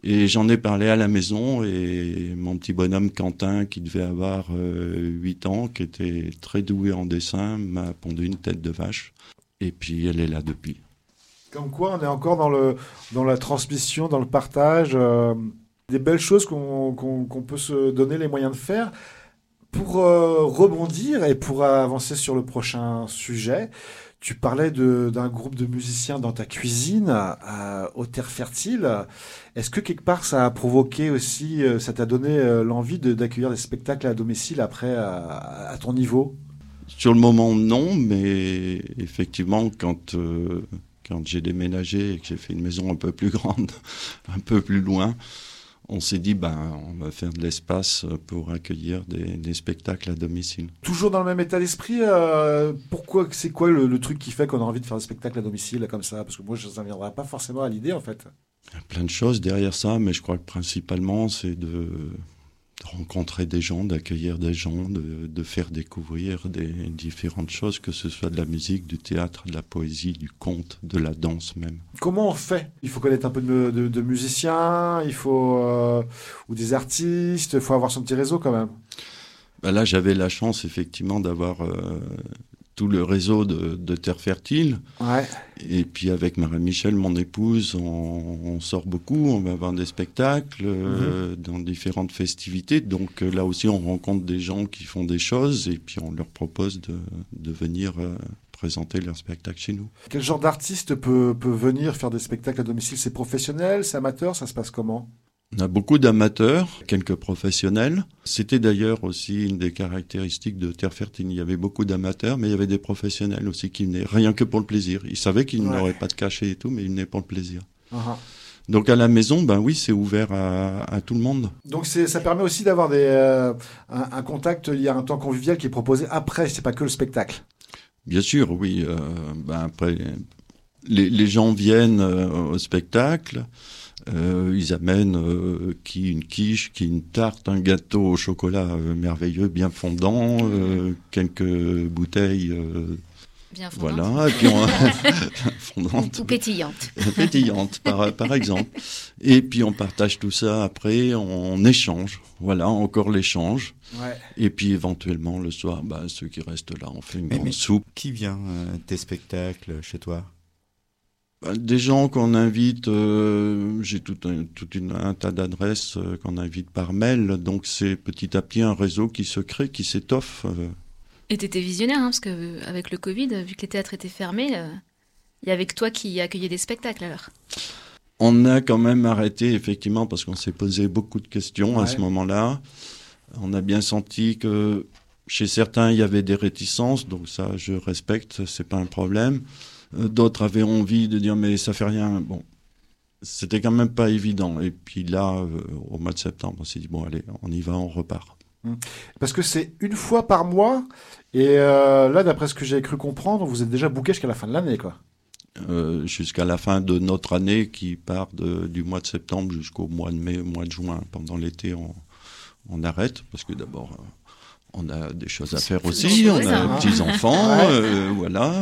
Et j'en ai parlé à la maison et mon petit bonhomme Quentin, qui devait avoir euh, 8 ans, qui était très doué en dessin, m'a pondu une tête de vache. Et puis elle est là depuis. Comme quoi, on est encore dans, le, dans la transmission, dans le partage. euh, des belles choses qu'on qu'on peut se donner les moyens de faire. Pour euh, rebondir et pour avancer sur le prochain sujet, tu parlais d'un groupe de musiciens dans ta cuisine, euh, aux terres fertiles. Est-ce que quelque part ça a provoqué aussi, euh, ça t'a donné euh, l'envie d'accueillir des spectacles à domicile après à, ton niveau? Sur le moment, non, mais effectivement, quand, quand j'ai déménagé et que j'ai fait une maison un peu plus grande, [laughs] un peu plus loin, on s'est dit, ben, on va faire de l'espace pour accueillir des, des spectacles à domicile. Toujours dans le même état d'esprit, euh, pourquoi c'est quoi le, le truc qui fait qu'on a envie de faire des spectacles à domicile comme ça? Parce que moi, ça ne viendra pas forcément à l'idée en fait. Il y a plein de choses derrière ça, mais je crois que principalement, c'est de, de rencontrer des gens, d'accueillir des gens, de, de faire découvrir des différentes choses, que ce soit de la musique, du théâtre, de la poésie, du conte, de la danse même. Comment on fait? Il faut connaître un peu de, de- de musiciens, il faut euh, ou des artistes, il faut avoir son petit réseau quand même. Bah là, j'avais la chance effectivement d'avoir euh, tout le réseau de, de Terre Fertile. Ouais. Et puis avec Marie-Michel, mon épouse, on, on sort beaucoup, on va voir des spectacles euh, dans différentes festivités. Donc euh, là aussi, on rencontre des gens qui font des choses et puis on leur propose de, de venir euh, présenter leur spectacle chez nous. Quel genre d'artiste peut, peut venir faire des spectacles à domicile? C'est professionnel, c'est amateur, ça se passe comment? On a beaucoup d'amateurs, quelques professionnels. C'était d'ailleurs aussi une des caractéristiques de Terre Fertile. Il y avait beaucoup d'amateurs, mais il y avait des professionnels aussi qui venaient rien que pour le plaisir. Ils savaient qu'ils Ouais. n'auraient pas de cachet et tout, mais ils venaient pour le plaisir. Ah, Donc à la maison, ben oui, c'est ouvert à, à tout le monde. Donc ça permet aussi d'avoir euh, un, un contact, il y a un temps convivial qui est proposé après, c'est pas que le spectacle. Bien sûr, oui. euh, ben après, les, les gens viennent euh, au spectacle. Euh, ils amènent euh, qui une quiche, qui une tarte, un gâteau au chocolat euh, merveilleux, bien fondant, euh, quelques bouteilles euh, Bien Voilà, et puis on... [laughs] fondante. Ou pétillante. pétillante, par, par exemple. Et puis on partage tout ça après, on échange. Voilà, encore l'échange. Ouais. Et puis éventuellement le soir, bah, ceux qui restent là, on fait une grande soupe. Qui vient euh, tes spectacles chez toi? Des gens qu'on invite, euh, j'ai tout, un, tout un tas d'adresses euh, qu'on invite par mail, donc c'est petit à petit un réseau qui se crée, qui s'étoffe. Euh. Et tu étais visionnaire, hein, parce que avec le Covid, vu que les théâtres étaient fermés, il y avait que toi qui accueillais des spectacles alors On a quand même arrêté, effectivement, parce qu'on s'est posé beaucoup de questions à ce moment-là. On a bien senti que chez certains, il y avait des réticences, donc ça, je respecte, c'est pas un problème. Euh, d'autres avaient envie de dire mais ça fait rien. Bon, c'était quand même pas évident. Et puis là, euh, au mois de septembre, on s'est dit bon allez, on y va, on repart. Hum. Parce que c'est une fois par mois, et euh, là, d'après ce que j'ai cru comprendre, vous êtes déjà booké jusqu'à la fin de l'année, quoi. jusqu'à la fin de notre année qui part du mois de septembre jusqu'au mois de mai, mois de juin. Pendant l'été, on, on arrête parce que d'abord, on a des choses à faire aussi, on a des petits enfants, euh, voilà.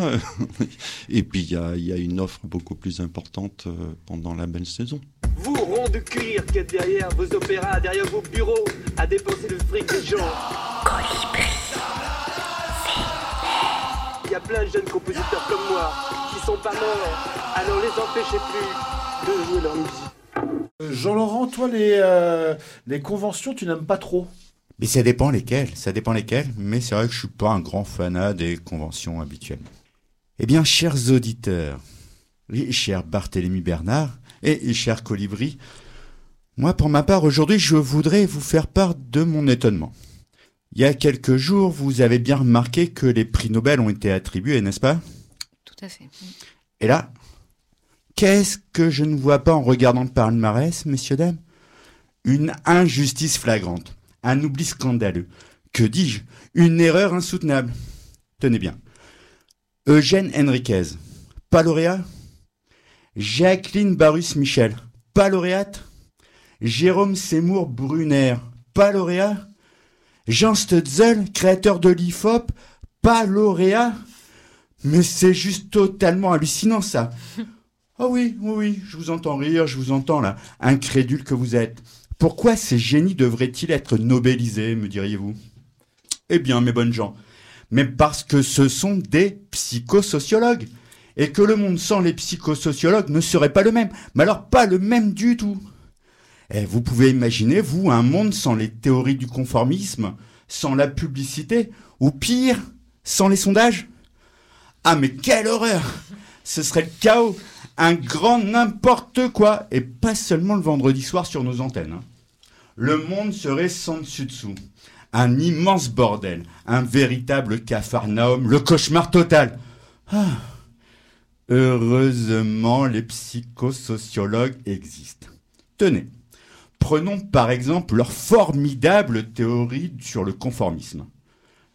[laughs] Et puis il y a, une offre beaucoup plus importante euh, pendant la belle saison. Vous, rond de cuir qui êtes derrière vos opéras, derrière vos bureaux, à dépenser le fric des gens. Il y a plein de jeunes compositeurs comme moi qui sont pas morts, alors les empêchez plus de jouer leur musique. Jean-Laurent, toi, les, les conventions, tu n'aimes pas trop mais ça dépend lesquelles, ça dépend lesquelles, mais c'est vrai que je suis pas un grand fanat des conventions habituelles. Eh bien, chers auditeurs, cher Barthélemy Bernard, et cher Colibri, moi, pour ma part, aujourd'hui, je voudrais vous faire part de mon étonnement. Il y a quelques jours, vous avez bien remarqué que les prix Nobel ont été attribués, n'est-ce pas? Tout à fait. Et là, qu'est-ce que je ne vois pas en regardant le palmarès, messieurs, dames? Une injustice flagrante un oubli scandaleux. Que dis-je? Une erreur insoutenable. Tenez bien. Eugène Henriquez, pas lauréat? Jacqueline Barus Michel, pas lauréate? Jérôme Seymour Brunner, pas lauréat? Jean Stutzel, créateur de l'IFOP, pas lauréat? Mais c'est juste totalement hallucinant ça. Ah oui, oui, oui, je vous entends rire, je vous entends là, incrédule que vous êtes. Pourquoi ces génies devraient-ils être nobelisés, me diriez-vous? Eh bien, mes bonnes gens, mais parce que ce sont des psychosociologues. Et que le monde sans les psychosociologues ne serait pas le même. Mais alors pas le même du tout. Eh, vous pouvez imaginer, vous, un monde sans les théories du conformisme, sans la publicité, ou pire, sans les sondages? Ah mais quelle horreur Ce serait le chaos, un grand n'importe quoi, et pas seulement le vendredi soir sur nos antennes. Hein le monde serait sans dessus-dessous. Un immense bordel, un véritable capharnaüm, le cauchemar total. Ah. Heureusement, les psychosociologues existent. Tenez, prenons par exemple leur formidable théorie sur le conformisme.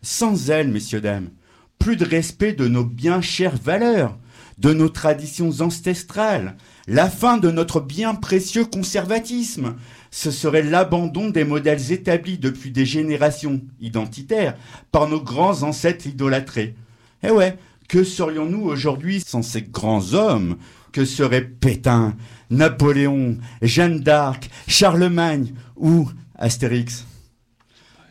Sans elle, messieurs, dames, plus de respect de nos bien chères valeurs, de nos traditions ancestrales, la fin de notre bien précieux conservatisme, ce serait l'abandon des modèles établis depuis des générations identitaires par nos grands ancêtres idolâtrés. Eh ouais, que serions-nous aujourd'hui sans ces grands hommes? Que seraient Pétain, Napoléon, Jeanne d'Arc, Charlemagne ou Astérix?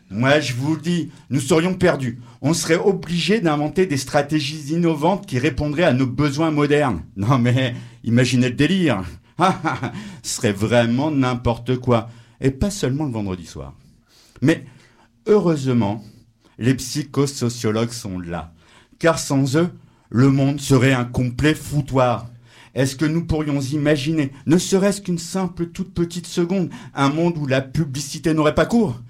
Moi, je vous le dis, nous serions perdus. On serait obligé d'inventer des stratégies innovantes qui répondraient à nos besoins modernes. Non mais, imaginez le délire. [laughs] Ce serait vraiment n'importe quoi. Et pas seulement le vendredi soir. Mais heureusement, les psychosociologues sont là. Car sans eux, le monde serait un complet foutoir. Est-ce que nous pourrions imaginer, ne serait-ce qu'une simple toute petite seconde, un monde où la publicité n'aurait pas cours?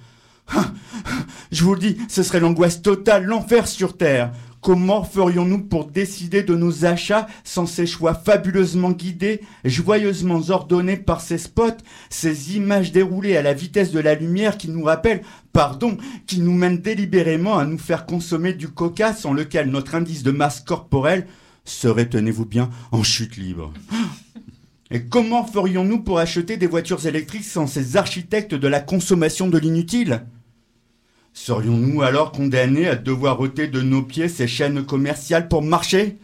Je vous le dis, ce serait l'angoisse totale, l'enfer sur Terre. Comment ferions-nous pour décider de nos achats sans ces choix fabuleusement guidés, joyeusement ordonnés par ces spots, ces images déroulées à la vitesse de la lumière qui nous rappellent, pardon, qui nous mènent délibérément à nous faire consommer du coca sans lequel notre indice de masse corporelle serait, tenez-vous bien, en chute libre? Et comment ferions-nous pour acheter des voitures électriques sans ces architectes de la consommation de l'inutile? Serions-nous alors condamnés à devoir ôter de nos pieds ces chaînes commerciales pour marcher?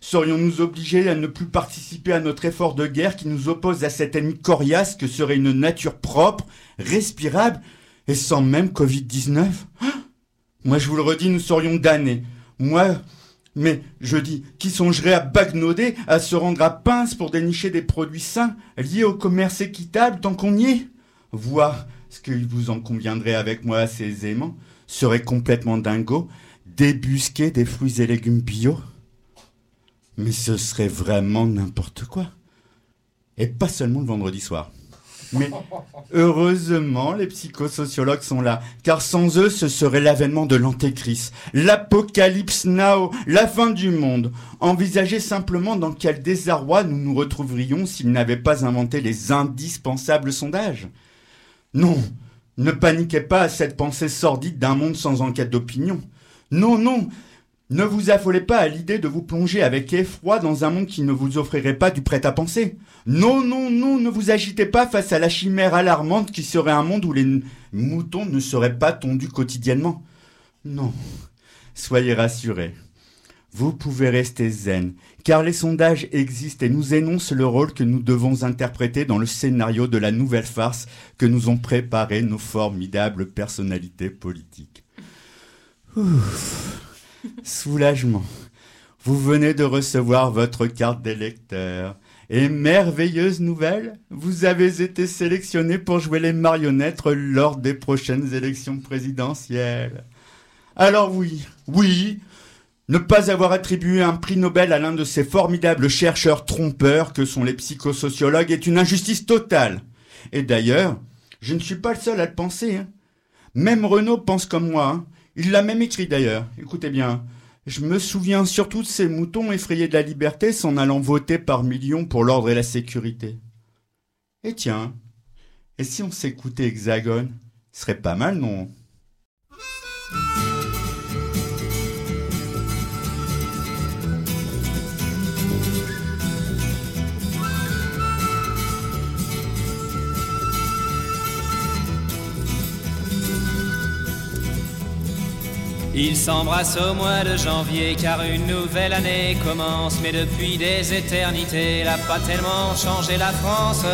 Serions-nous obligés à ne plus participer à notre effort de guerre qui nous oppose à cet ennemi coriace que serait une nature propre, respirable et sans même Covid-19 [gasps] Moi je vous le redis, nous serions damnés. Moi, mais je dis, qui songerait à bagnoder, à se rendre à pince pour dénicher des produits sains liés au commerce équitable tant qu'on y est? Voir ce que vous en conviendrez avec moi assez aisément serait complètement dingo, débusquer des fruits et légumes bio. Mais ce serait vraiment n'importe quoi. Et pas seulement le vendredi soir. Mais heureusement, les psychosociologues sont là, car sans eux, ce serait l'avènement de l'antéchrist, l'apocalypse now, la fin du monde. Envisagez simplement dans quel désarroi nous nous retrouverions s'ils n'avaient pas inventé les indispensables sondages. Non, ne paniquez pas à cette pensée sordide d'un monde sans enquête d'opinion. Non, non, ne vous affolez pas à l'idée de vous plonger avec effroi dans un monde qui ne vous offrirait pas du prêt-à-penser. Non, non, non, ne vous agitez pas face à la chimère alarmante qui serait un monde où les moutons ne seraient pas tondus quotidiennement. Non, soyez rassurés. Vous pouvez rester zen, car les sondages existent et nous énoncent le rôle que nous devons interpréter dans le scénario de la nouvelle farce que nous ont préparé nos formidables personnalités politiques. Ouf. Soulagement. Vous venez de recevoir votre carte d'électeur. Et merveilleuse nouvelle, vous avez été sélectionné pour jouer les marionnettes lors des prochaines élections présidentielles. Alors oui, oui, ne pas avoir attribué un prix Nobel à l'un de ces formidables chercheurs trompeurs que sont les psychosociologues est une injustice totale. Et d'ailleurs, je ne suis pas le seul à le penser. Hein. Même Renaud pense comme moi. Hein. Il l'a même écrit d'ailleurs. Écoutez bien. Je me souviens surtout de ces moutons effrayés de la liberté s'en allant voter par millions pour l'ordre et la sécurité. Et tiens, et si on s'écoutait Hexagone Ce serait pas mal, non? Ils s'embrassent au mois de janvier car une nouvelle année commence. Mais depuis des éternités, elle a pas tellement changé la France.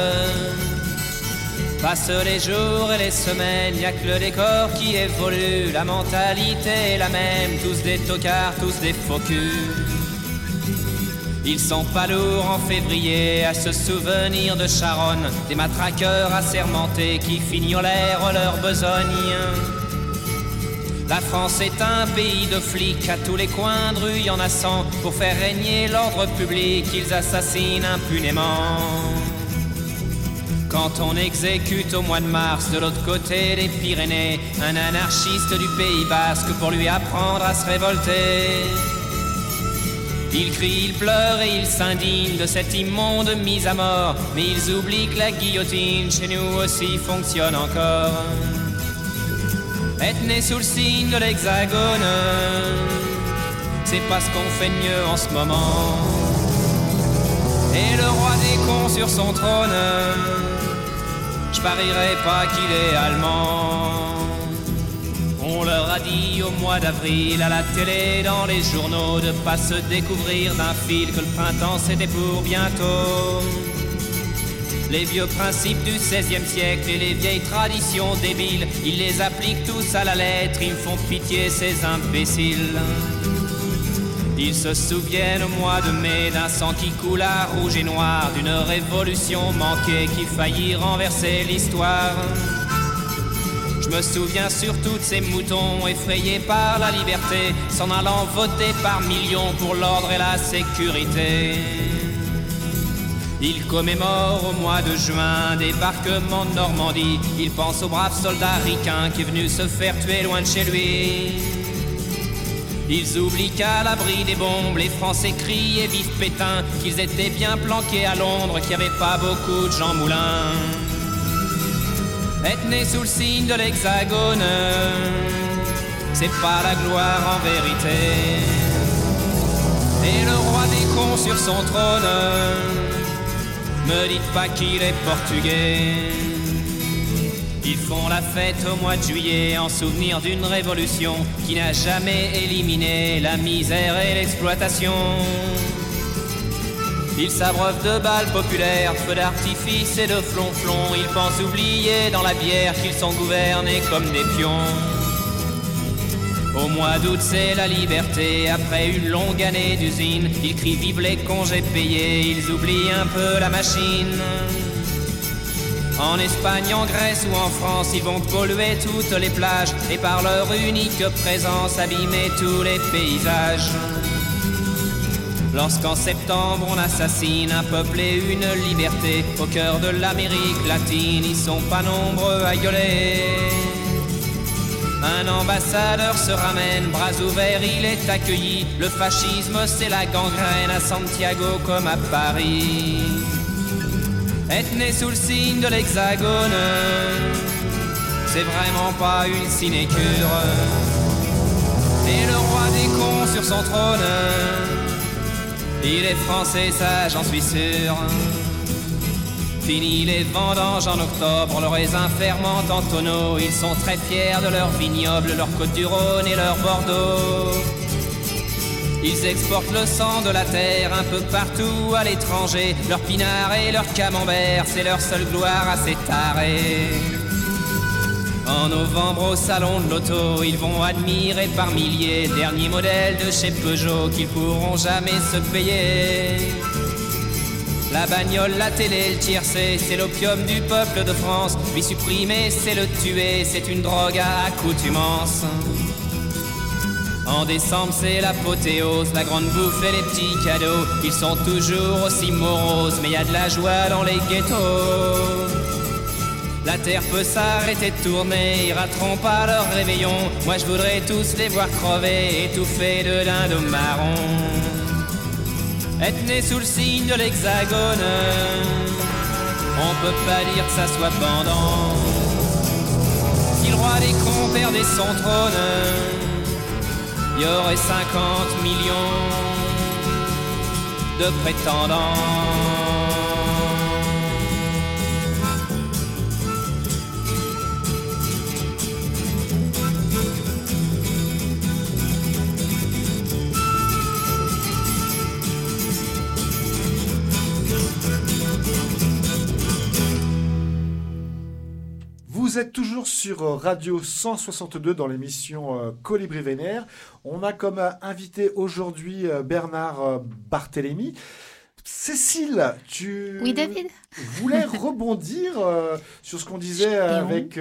Passent les jours et les semaines, y a que le décor qui évolue. La mentalité est la même, tous des tocards, tous des faux Ils sont pas lourds en février à se souvenir de Charonne, des matraqueurs assermentés qui fignolèrent leur besogne. La France est un pays de flics, à tous les coins de rue y en a cent. Pour faire régner l'ordre public, ils assassinent impunément. Quand on exécute au mois de mars de l'autre côté des Pyrénées un anarchiste du Pays basque pour lui apprendre à se révolter. Il crie, il pleure et il s'indigne de cette immonde mise à mort, mais ils oublient que la guillotine chez nous aussi fonctionne encore. Être sous le signe de l'hexagone, c'est pas ce qu'on fait mieux en ce moment. Et le roi des cons sur son trône, je parierais pas qu'il est allemand. On leur a dit au mois d'avril à la télé, dans les journaux, de pas se découvrir d'un fil que le printemps c'était pour bientôt. Les vieux principes du XVIe siècle et les vieilles traditions débiles, ils les appliquent tous à la lettre, ils font pitié ces imbéciles. Ils se souviennent au mois de mai d'un sang qui coule à rouge et noir, d'une révolution manquée qui faillit renverser l'histoire. Je me souviens surtout de ces moutons effrayés par la liberté, s'en allant voter par millions pour l'ordre et la sécurité. Il commémore au mois de juin débarquement de Normandie. Il pense au brave soldat ricain qui est venu se faire tuer loin de chez lui. Ils oublient qu'à l'abri des bombes, les Français crient et vivent Pétain, qu'ils étaient bien planqués à Londres, qu'il n'y avait pas beaucoup de Jean Moulin. Être né sous le signe de l'hexagone, c'est pas la gloire en vérité. Et le roi des cons sur son trône, me dites pas qu'il est portugais. Ils font la fête au mois de juillet en souvenir d'une révolution qui n'a jamais éliminé la misère et l'exploitation. Ils s'abreuvent de balles populaires, feux d'artifice et de flonflons. Ils pensent oublier dans la bière qu'ils sont gouvernés comme des pions. Au mois d'août, c'est la liberté. Après une longue année d'usine, ils crient vive les congés payés. Ils oublient un peu la machine. En Espagne, en Grèce ou en France, ils vont polluer toutes les plages et par leur unique présence abîmer tous les paysages. Lorsqu'en septembre on assassine un peuple et une liberté au cœur de l'Amérique latine, ils sont pas nombreux à gueuler. Un ambassadeur se ramène, bras ouverts, il est accueilli. Le fascisme, c'est la gangrène à Santiago comme à Paris. Être né sous le signe de l'hexagone, c'est vraiment pas une sinécure. Et le roi des cons sur son trône, il est français, ça j'en suis sûr. Fini les vendanges en octobre, le raisin ferment en tonneaux. Ils sont très fiers de leur vignoble, leur côte du Rhône et leur Bordeaux. Ils exportent le sang de la terre un peu partout à l'étranger. Leur pinard et leur camembert, c'est leur seule gloire à s'étarer. En novembre au salon de l'auto, ils vont admirer par milliers derniers modèles de chez Peugeot qu'ils pourront jamais se payer. La bagnole, la télé, le tiercé, c'est l'opium du peuple de France. Lui supprimer, c'est le tuer, c'est une drogue à accoutumance. En décembre, c'est l'apothéose, la grande bouffe et les petits cadeaux. Ils sont toujours aussi moroses, mais y a de la joie dans les ghettos. La terre peut s'arrêter de tourner, ils rateront pas leur réveillon. Moi je voudrais tous les voir crever, étouffés de dindons marron. Être né sous le signe de l'hexagone, on peut pas dire que ça soit pendant. Si le roi des cons perdait son trône, il y aurait 50 millions de prétendants. Vous êtes toujours sur euh, Radio 162 dans l'émission euh, Colibri Vénère. On a comme euh, invité aujourd'hui Bernard Barthélémy. Cécile, tu oui, David. voulais rebondir sur ce qu'on disait avec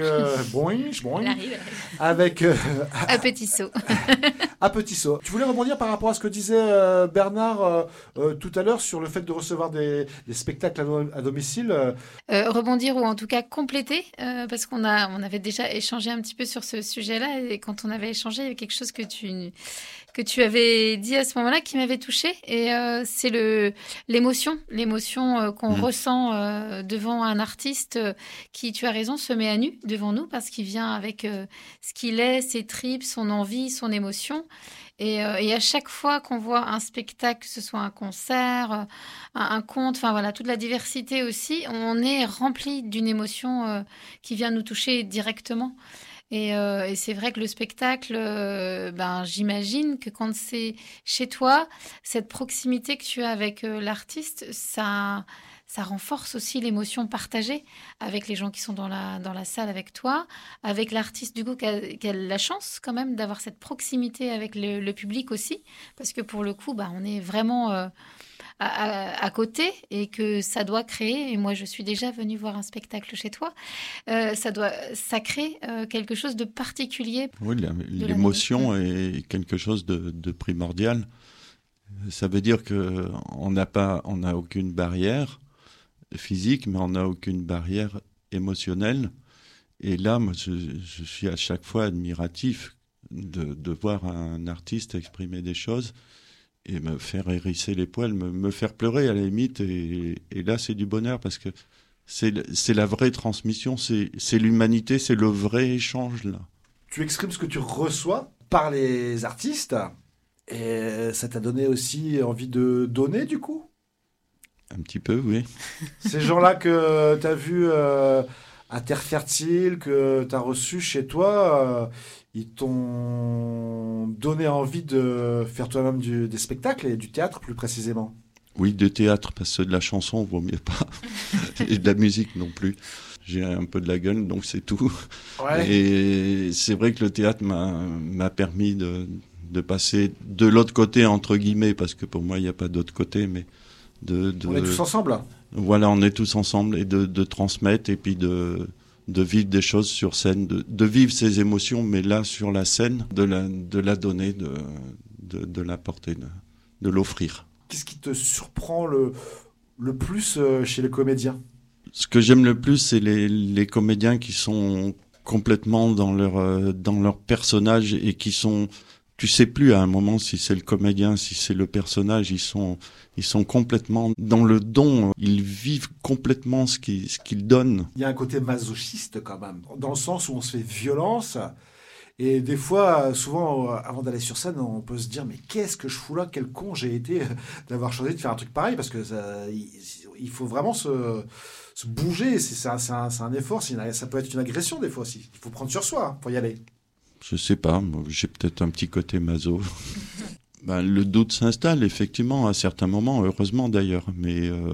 boing, boing, avec à petit saut. [laughs] à petit saut. Tu voulais rebondir par rapport à ce que disait Bernard tout à l'heure sur le fait de recevoir des, des spectacles à, à domicile. rebondir ou en tout cas compléter parce qu'on a on avait déjà échangé un petit peu sur ce sujet-là et quand on avait échangé il y avait quelque chose que tu que tu avais dit à ce moment-là qui m'avait touchée et euh, c'est le l'émotion, l'émotion euh, qu'on Mmh. ressent euh, devant un artiste qui, tu as raison, se met à nu devant nous parce qu'il vient avec ce qu'il est, ses tripes, son envie, son émotion. Et, et à chaque fois qu'on voit un spectacle, que ce soit un concert, un, un conte, enfin voilà, toute la diversité aussi, on est rempli d'une émotion qui vient nous toucher directement. Et, euh, et c'est vrai que le spectacle, euh, ben, j'imagine que quand c'est chez toi, cette proximité que tu as avec euh, l'artiste, ça, ça renforce aussi l'émotion partagée avec les gens qui sont dans la, dans la salle avec toi, avec l'artiste du coup qui a, qui a la chance quand même d'avoir cette proximité avec le, le public aussi, parce que pour le coup, bah, on est vraiment euh, à, côté et que ça doit créer, et moi je suis déjà venue voir un spectacle chez toi, euh, ça, doit, ça crée euh, quelque chose de particulier. Oui, l'émotion est quelque chose de, de primordial. Ça veut dire que on n'a pas, on n'a aucune barrière physique, mais on n'a aucune barrière émotionnelle. Et là, moi, je, suis à chaque fois admiratif de, voir un artiste exprimer des choses et me faire hérisser les poils, me, faire pleurer à la limite. Et, et là, c'est du bonheur parce que c'est la vraie transmission, c'est l'humanité, c'est le vrai échange là. Tu exprimes ce que tu reçois par les artistes et ça t'a donné aussi envie de donner du coup? Un petit peu, oui. [laughs] Ces gens-là que tu as vus euh, à Terre Fertile que tu as reçu chez toi, euh, ils t'ont donné envie de faire toi-même des spectacles et du théâtre plus précisément? Oui, du théâtre, parce que de la chanson, vaut mieux pas. [laughs] et de la musique non plus. J'ai un peu de la gueule, donc c'est tout. Et c'est vrai que le théâtre m'a permis de, de passer de l'autre côté, entre guillemets, parce que pour moi, il n'y a pas d'autre côté, mais de, de, On est tous ensemble Voilà, on est tous ensemble, et de, de transmettre, et puis de, de vivre des choses sur scène, de, de, vivre ces émotions, mais là, sur la scène, de la, de la donner, de, de, de la porter, de, de l'offrir. Qu'est-ce qui te surprend le, le plus euh, chez les comédiens? Ce que j'aime le plus, c'est les, les comédiens qui sont complètement dans leur, euh, dans leur personnage et qui sont tu sais plus à un moment si c'est le comédien, si c'est le personnage. Ils sont, ils sont complètement dans le don. Ils vivent complètement ce qu'ils, donnent. Il y a un côté masochiste quand même, dans le sens où on se fait violence. Et des fois, souvent, avant d'aller sur scène, on peut se dire mais qu'est-ce que je fous là? Quel con j'ai été [laughs] d'avoir choisi de faire un truc pareil parce que ça, il, faut vraiment se, bouger. C'est un, un, un, effort. ça peut être une agression des fois aussi. Il faut prendre sur soi pour y aller. Je sais pas, j'ai peut-être un petit côté maso. [laughs] ben, le doute s'installe effectivement à certains moments, heureusement d'ailleurs, mais euh,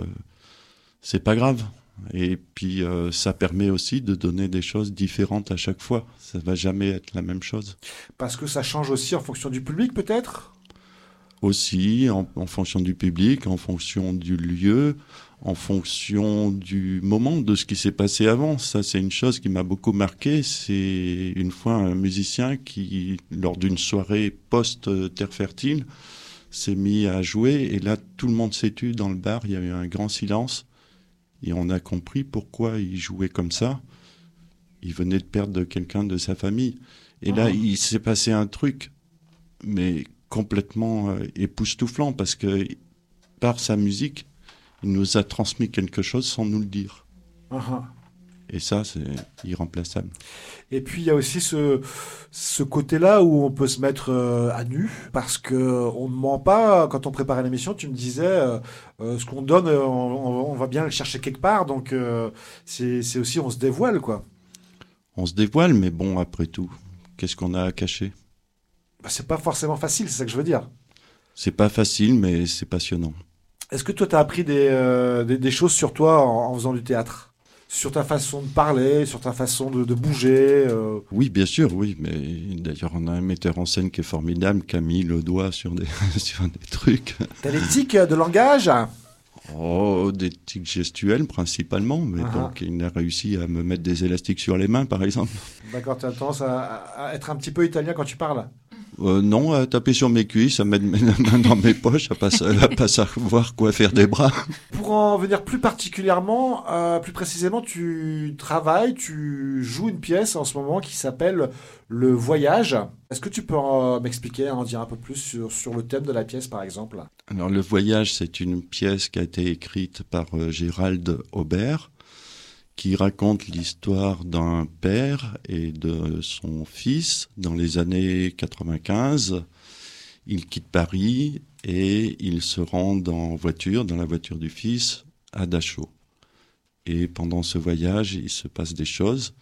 c'est pas grave. Et puis euh, ça permet aussi de donner des choses différentes à chaque fois. Ça va jamais être la même chose. Parce que ça change aussi en fonction du public peut-être? Aussi en, en fonction du public, en fonction du lieu, en fonction du moment, de ce qui s'est passé avant. Ça, c'est une chose qui m'a beaucoup marqué. C'est une fois un musicien qui, lors d'une soirée post-Terre Fertile, s'est mis à jouer. Et là, tout le monde s'est tu dans le bar. Il y a eu un grand silence. Et on a compris pourquoi il jouait comme ça. Il venait de perdre quelqu'un de sa famille. Et là, ah. il s'est passé un truc, mais complètement euh, époustouflant, parce que par sa musique, il nous a transmis quelque chose sans nous le dire. Uh-huh. Et ça, c'est irremplaçable. Et puis, il y a aussi ce, ce côté-là où on peut se mettre euh, à nu, parce que on ne ment pas. Quand on préparait l'émission, tu me disais, euh, euh, ce qu'on donne, on, va bien le chercher quelque part. Donc, c'est aussi, on se dévoile, quoi. On se dévoile, mais bon, après tout, qu'est-ce qu'on a à cacher? Bah, C'est pas forcément facile, c'est ça que je veux dire. C'est pas facile, mais c'est passionnant. Est-ce que toi, tu as appris des, euh, des, choses sur toi en, faisant du théâtre? Sur ta façon de parler, sur ta façon de, bouger euh? Oui, bien sûr, oui. Mais d'ailleurs, on a un metteur en scène qui est formidable, qui a mis le doigt sur des, [laughs] sur des trucs. T'as des tics de langage? Oh, des tics gestuels principalement, mais donc il a réussi à me mettre des élastiques sur les mains, par exemple. D'accord, tu as tendance à, à, être un petit peu italien quand tu parles euh, non, à taper sur mes cuisses, à mettre mes [laughs] mains dans mes poches, à pas, à pas savoir quoi faire des bras. Pour en venir plus particulièrement, euh, plus précisément, tu travailles, tu joues une pièce en ce moment qui s'appelle Le Voyage. Est-ce que tu peux m'expliquer, en dire un peu plus sur, sur, le thème de la pièce, par exemple? Alors, Le Voyage, c'est une pièce qui a été écrite par euh, Gérald Aubert qui raconte l'histoire d'un père et de son fils dans les années 95. Il quitte Paris et il se rend en voiture, dans la voiture du fils, à Dachau. Et pendant ce voyage, il se passe des choses.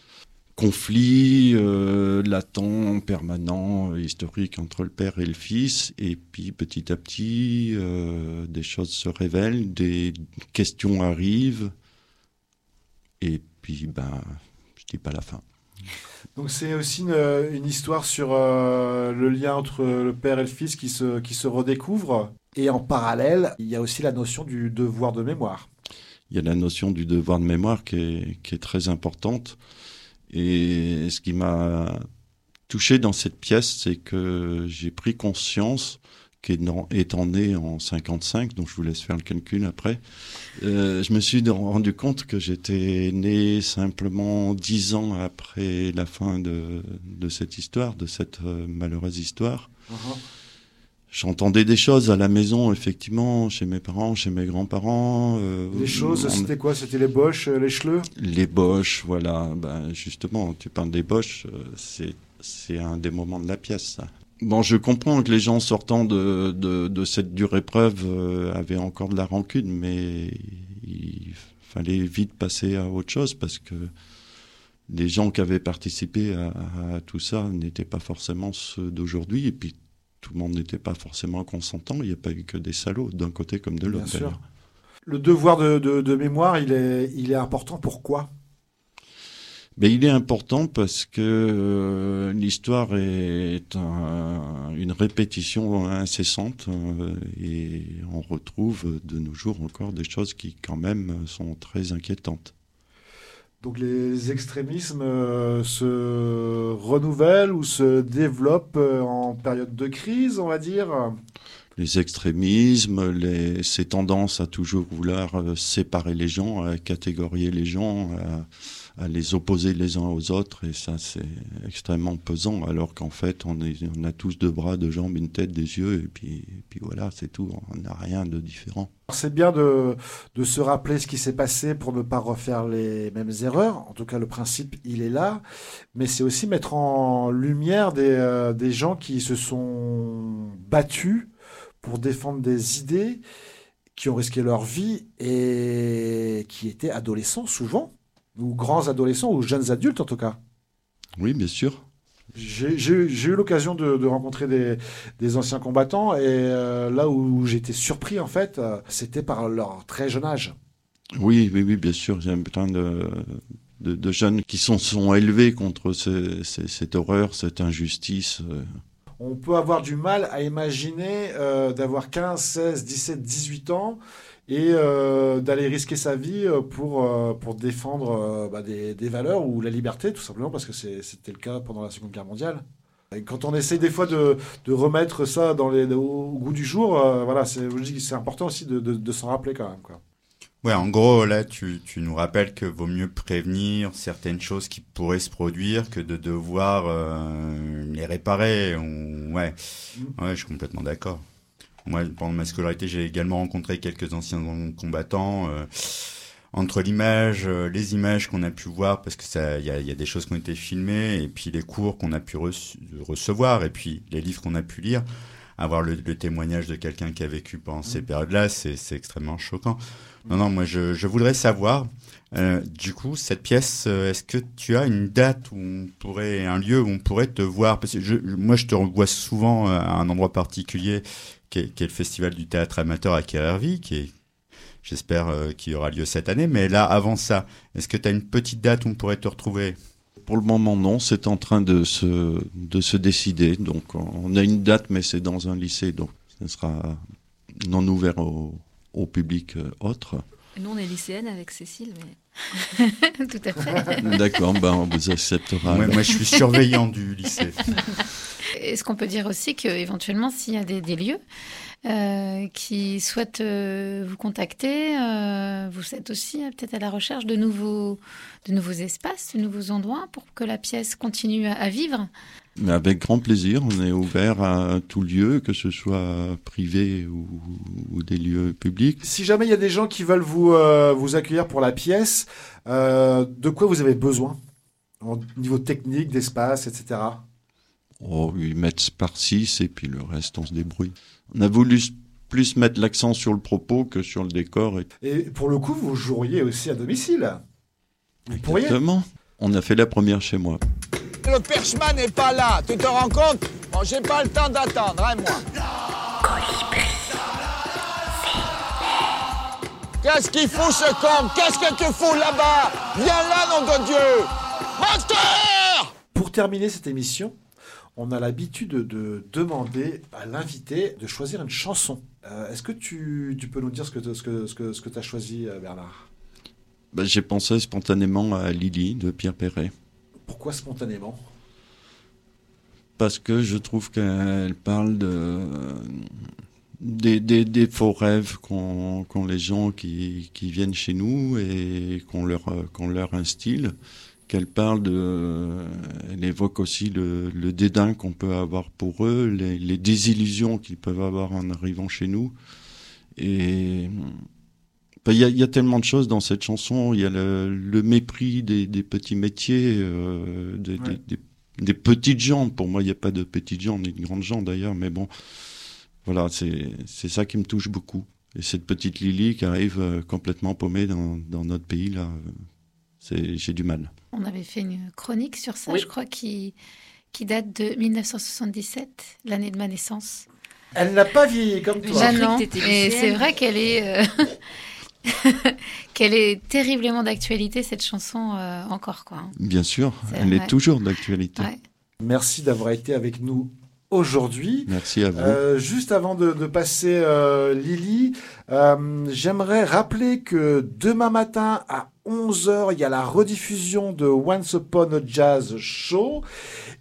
Conflit euh, latent, permanent, historique entre le père et le fils. Et puis petit à petit, euh, des choses se révèlent, des questions arrivent et puis, ben, je dis pas la fin. Donc c'est aussi une, histoire sur euh, le lien entre le père et le fils qui se, qui se redécouvre. Et en parallèle, il y a aussi la notion du devoir de mémoire. Il y a la notion du devoir de mémoire qui est, qui est très importante. Et ce qui m'a touché dans cette pièce, c'est que j'ai pris conscience étant né en 55, donc je vous laisse faire le calcul après, euh, je me suis rendu compte que j'étais né simplement dix ans après la fin de, de cette histoire, de cette euh, malheureuse histoire. Uh-huh. J'entendais des choses à la maison, effectivement, chez mes parents, chez mes grands-parents. Euh, les choses, c'était quoi? C'était les boches, les chleux Les boches, voilà. Ben, justement, tu parles des boches, c'est c'est un des moments de la pièce, ça. Bon, je comprends que les gens sortant de, de, de cette dure épreuve euh, avaient encore de la rancune, mais il fallait vite passer à autre chose parce que les gens qui avaient participé à, tout ça n'étaient pas forcément ceux d'aujourd'hui. Et puis, tout le monde n'était pas forcément consentant. Il n'y a pas eu que des salauds d'un côté comme de l'autre. Le devoir de, mémoire, il est, il est important. Pourquoi? Ben, il est important parce que euh, l'histoire est une répétition incessante euh, et on retrouve de nos jours encore des choses qui quand même sont très inquiétantes. Donc les extrémismes euh, se renouvellent ou se développent en période de crise, on va dire? Les extrémismes, les, ces tendances à toujours vouloir séparer les gens, à catégorier les gens, à, à les opposer les uns aux autres et ça c'est extrêmement pesant alors qu'en fait on, a tous deux bras, deux jambes, une tête, des yeux et puis, voilà c'est tout, on n'a rien de différent. C'est bien de, se rappeler ce qui s'est passé pour ne pas refaire les mêmes erreurs, en tout cas le principe il est là, mais c'est aussi mettre en lumière des, euh, des gens qui se sont battus pour défendre des idées qui ont risqué leur vie et qui étaient adolescents souvent ou grands adolescents, ou jeunes adultes en tout cas. Oui, bien sûr. J'ai eu l'occasion de, rencontrer des, anciens combattants et euh, là où j'étais surpris en fait, euh, c'était par leur très jeune âge. Oui, oui, oui, bien sûr. Y a plein de, de, jeunes qui sont, sont élevés contre cette horreur, cette injustice. Euh. On peut avoir du mal à imaginer d'avoir 15, 16, 17, 18 ans et euh, d'aller risquer sa vie euh, pour, euh, pour défendre bah, des, des, valeurs ou la liberté, tout simplement parce que c'était le cas pendant la Seconde Guerre mondiale. Et quand on essaie des fois de, de remettre ça dans les, au, goût du jour, voilà, c'est important aussi de, de, de s'en rappeler quand même. Quoi. Ouais, en gros, là, tu, tu nous rappelles que vaut mieux prévenir certaines choses qui pourraient se produire que de devoir les réparer. Ou... Ouais. Mm. ouais, je suis complètement d'accord. Moi, pendant ma scolarité, j'ai également rencontré quelques anciens combattants. Euh, entre l'image, euh, les images qu'on a pu voir, parce que ça, il y a, y a, des choses qui ont été filmées, et puis les cours qu'on a pu recevoir, et puis les livres qu'on a pu lire, avoir le, le témoignage de quelqu'un qui a vécu pendant ces mmh. périodes-là, c'est extrêmement choquant. Non, non, moi, je, je voudrais savoir, euh, du coup, cette pièce, euh, est-ce que tu as une date où on pourrait, un lieu où on pourrait te voir? Parce que je, moi, je te revois souvent à un endroit particulier qui est, le festival du théâtre amateur à Kerervi, qui j'espère, euh, qu'il aura lieu cette année. Mais là, avant ça, est-ce que tu as une petite date où on pourrait te retrouver? Pour le moment, non. C'est en train de se, de se décider. Donc, on a une date, mais c'est dans un lycée. Donc, ce sera non ouvert au, au public euh, autre. Nous, on est lycéenne avec Cécile, mais. [laughs] Tout à fait. D'accord, ben, on vous acceptera. moi, je suis surveillant du lycée. [laughs] Est-ce qu'on peut dire aussi qu'éventuellement, s'il y a des, lieux euh, qui souhaitent euh, vous contacter, euh, vous êtes aussi peut-être à la recherche de nouveaux, de nouveaux espaces, de nouveaux endroits pour que la pièce continue à, vivre? Mais Avec grand plaisir, on est ouvert à tout lieu, que ce soit privé ou, des lieux publics. Si jamais il y a des gens qui veulent vous, vous accueillir pour la pièce, de quoi vous avez besoin au niveau technique, d'espace, etc. Oh, ils mettent par six et puis le reste, on se débrouille. On a voulu plus mettre l'accent sur le propos que sur le décor. Et, pour le coup, vous joueriez aussi à domicile. Vous Exactement. On a fait la première chez moi. Le perchman n'est pas là, tu te rends compte? Bon, j'ai pas le temps d'attendre, hein, moi. Qu'est-ce qu'il fout ce con? Qu'est-ce que tu fous là-bas? Viens là, nom de Dieu. Monster Pour terminer cette émission, on a l'habitude de, demander à l'invité de choisir une chanson. Euh, est-ce que tu, peux nous dire ce que, ce que, ce que, ce que tu as choisi, euh, Bernard? Ben, J'ai pensé spontanément à Lily de Pierre Perret. Pourquoi spontanément? Parce que je trouve qu'elle parle de, des, faux rêves qu'ont les gens qui, qui, viennent chez nous et qu'on leur, qu'on leur instille qu'elle parle de, elle évoque aussi le, dédain qu'on peut avoir pour eux, les, désillusions qu'ils peuvent avoir en arrivant chez nous. Et il y, a, tellement de choses dans cette chanson. Il y a le, mépris des, petits métiers, euh, des, petites gens. Pour moi, il n'y a pas de petites gens ni de grandes gens d'ailleurs, mais bon, voilà, c'est ça qui me touche beaucoup. Et cette petite Lily qui arrive euh, complètement paumée dans, dans notre pays là C'est, j'ai du mal. On avait fait une chronique sur ça, je crois, qui, qui date de 1977, l'année de ma naissance. Elle n'a pas vieilli comme toi. Bah non, et c'est vrai qu'elle est, euh, [laughs] [laughs] qu'elle est terriblement d'actualité cette chanson euh, encore quoi. Bien sûr, elle vrai. est toujours d'actualité. Ouais. Merci d'avoir été avec nous aujourd'hui. Merci à vous. Euh, juste avant de, de passer euh, Lily, euh, j'aimerais rappeler que demain matin à 11h, il y a la rediffusion de Once Upon a Jazz Show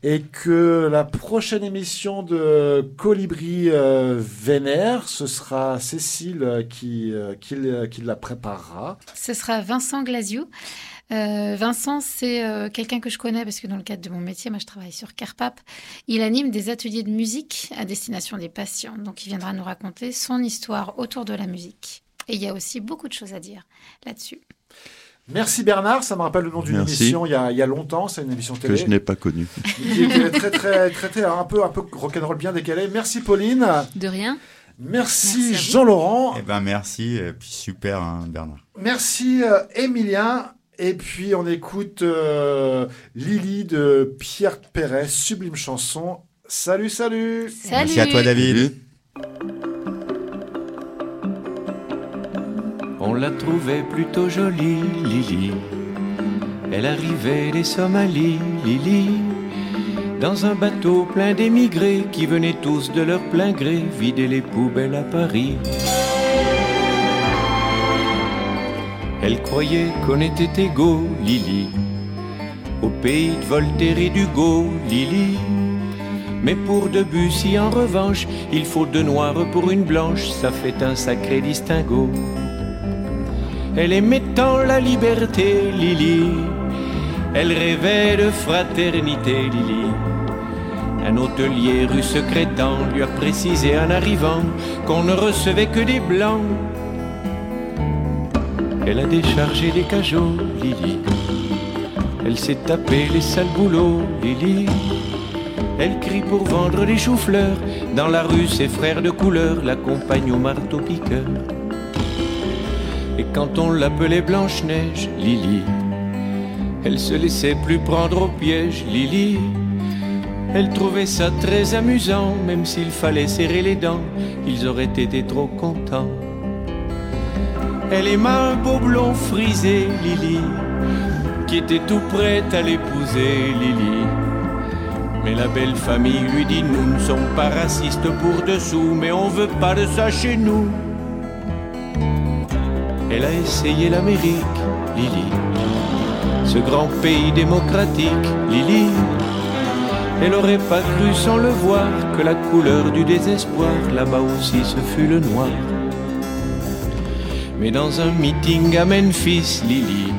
et que la prochaine émission de Colibri euh, Vénère, ce sera Cécile qui, euh, qui, qui la préparera. Ce sera Vincent Glasiou. Euh, Vincent, c'est euh, quelqu'un que je connais parce que dans le cadre de mon métier, moi je travaille sur Carpap. Il anime des ateliers de musique à destination des patients. Donc il viendra nous raconter son histoire autour de la musique. Et il y a aussi beaucoup de choses à dire là-dessus. Merci Bernard, ça me rappelle le nom d'une Merci. émission il y, a, il y a longtemps, c'est une émission télé. Que je n'ai pas connu. qui était très très très très un peu un peu rock'n'roll bien décalé. Merci Pauline. De rien. Merci, Jean-Laurent. Eh ben merci, et puis super hein, Bernard. Merci euh, Emilien. Et puis on écoute euh, Lily de Pierre Perret, sublime chanson. Salut, salut. Merci à toi David. On la trouvait plutôt jolie, Lily. Elle arrivait des Somalies, Lily. Dans un bateau plein d'émigrés qui venaient tous de leur plein gré vider les poubelles à Paris. Elle croyait qu'on était égaux, Lily. Au pays de Voltaire et d'Hugo, Lily. Mais pour Debussy, en revanche, il faut deux noirs pour une blanche, ça fait un sacré distinguo. Elle aimait tant la liberté, Lily. Elle rêvait de fraternité, Lily. Un hôtelier rue secrétant lui a précisé en arrivant qu'on ne recevait que des blancs. Elle a déchargé les cajots, Lily. Elle s'est tapé les sales boulots, Lily. Elle crie pour vendre les choux-fleurs. Dans la rue, ses frères de couleur l'accompagnent au marteau-piqueur. Et quand on l'appelait Blanche-Neige, Lily, elle se laissait plus prendre au piège, Lily. Elle trouvait ça très amusant, même s'il fallait serrer les dents, ils auraient été trop contents. Elle aima un beau blond frisé, Lily, qui était tout prête à l'épouser, Lily. Mais la belle famille lui dit Nous ne sommes pas racistes pour dessous, mais on veut pas de ça chez nous. Elle a essayé l'Amérique, Lily, ce grand pays démocratique, Lily. Elle aurait pas cru sans le voir que la couleur du désespoir là-bas aussi ce fut le noir. Mais dans un meeting à Memphis, Lily,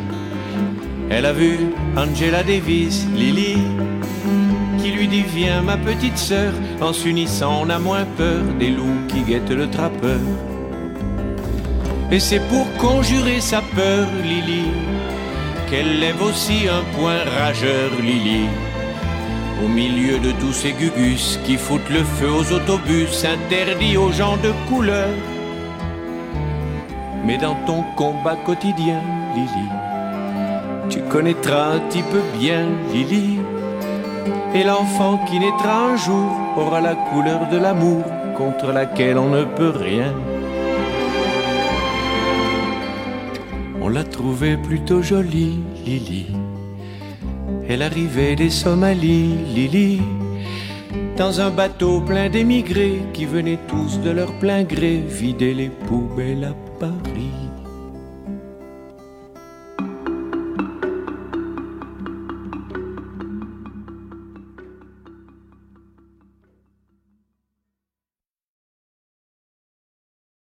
elle a vu Angela Davis, Lily, qui lui dit Viens ma petite sœur, en s'unissant on a moins peur des loups qui guettent le trappeur. Et c'est pour conjurer sa peur, Lily, qu'elle lève aussi un point rageur, Lily. Au milieu de tous ces gugus qui foutent le feu aux autobus interdits aux gens de couleur. Mais dans ton combat quotidien, Lily, tu connaîtras un petit peu bien, Lily. Et l'enfant qui naîtra un jour aura la couleur de l'amour contre laquelle on ne peut rien. On l'a trouvée plutôt jolie, Lily. Elle arrivait des Somalies, Lily, dans un bateau plein d'émigrés qui venaient tous de leur plein gré vider les poubelles à Paris.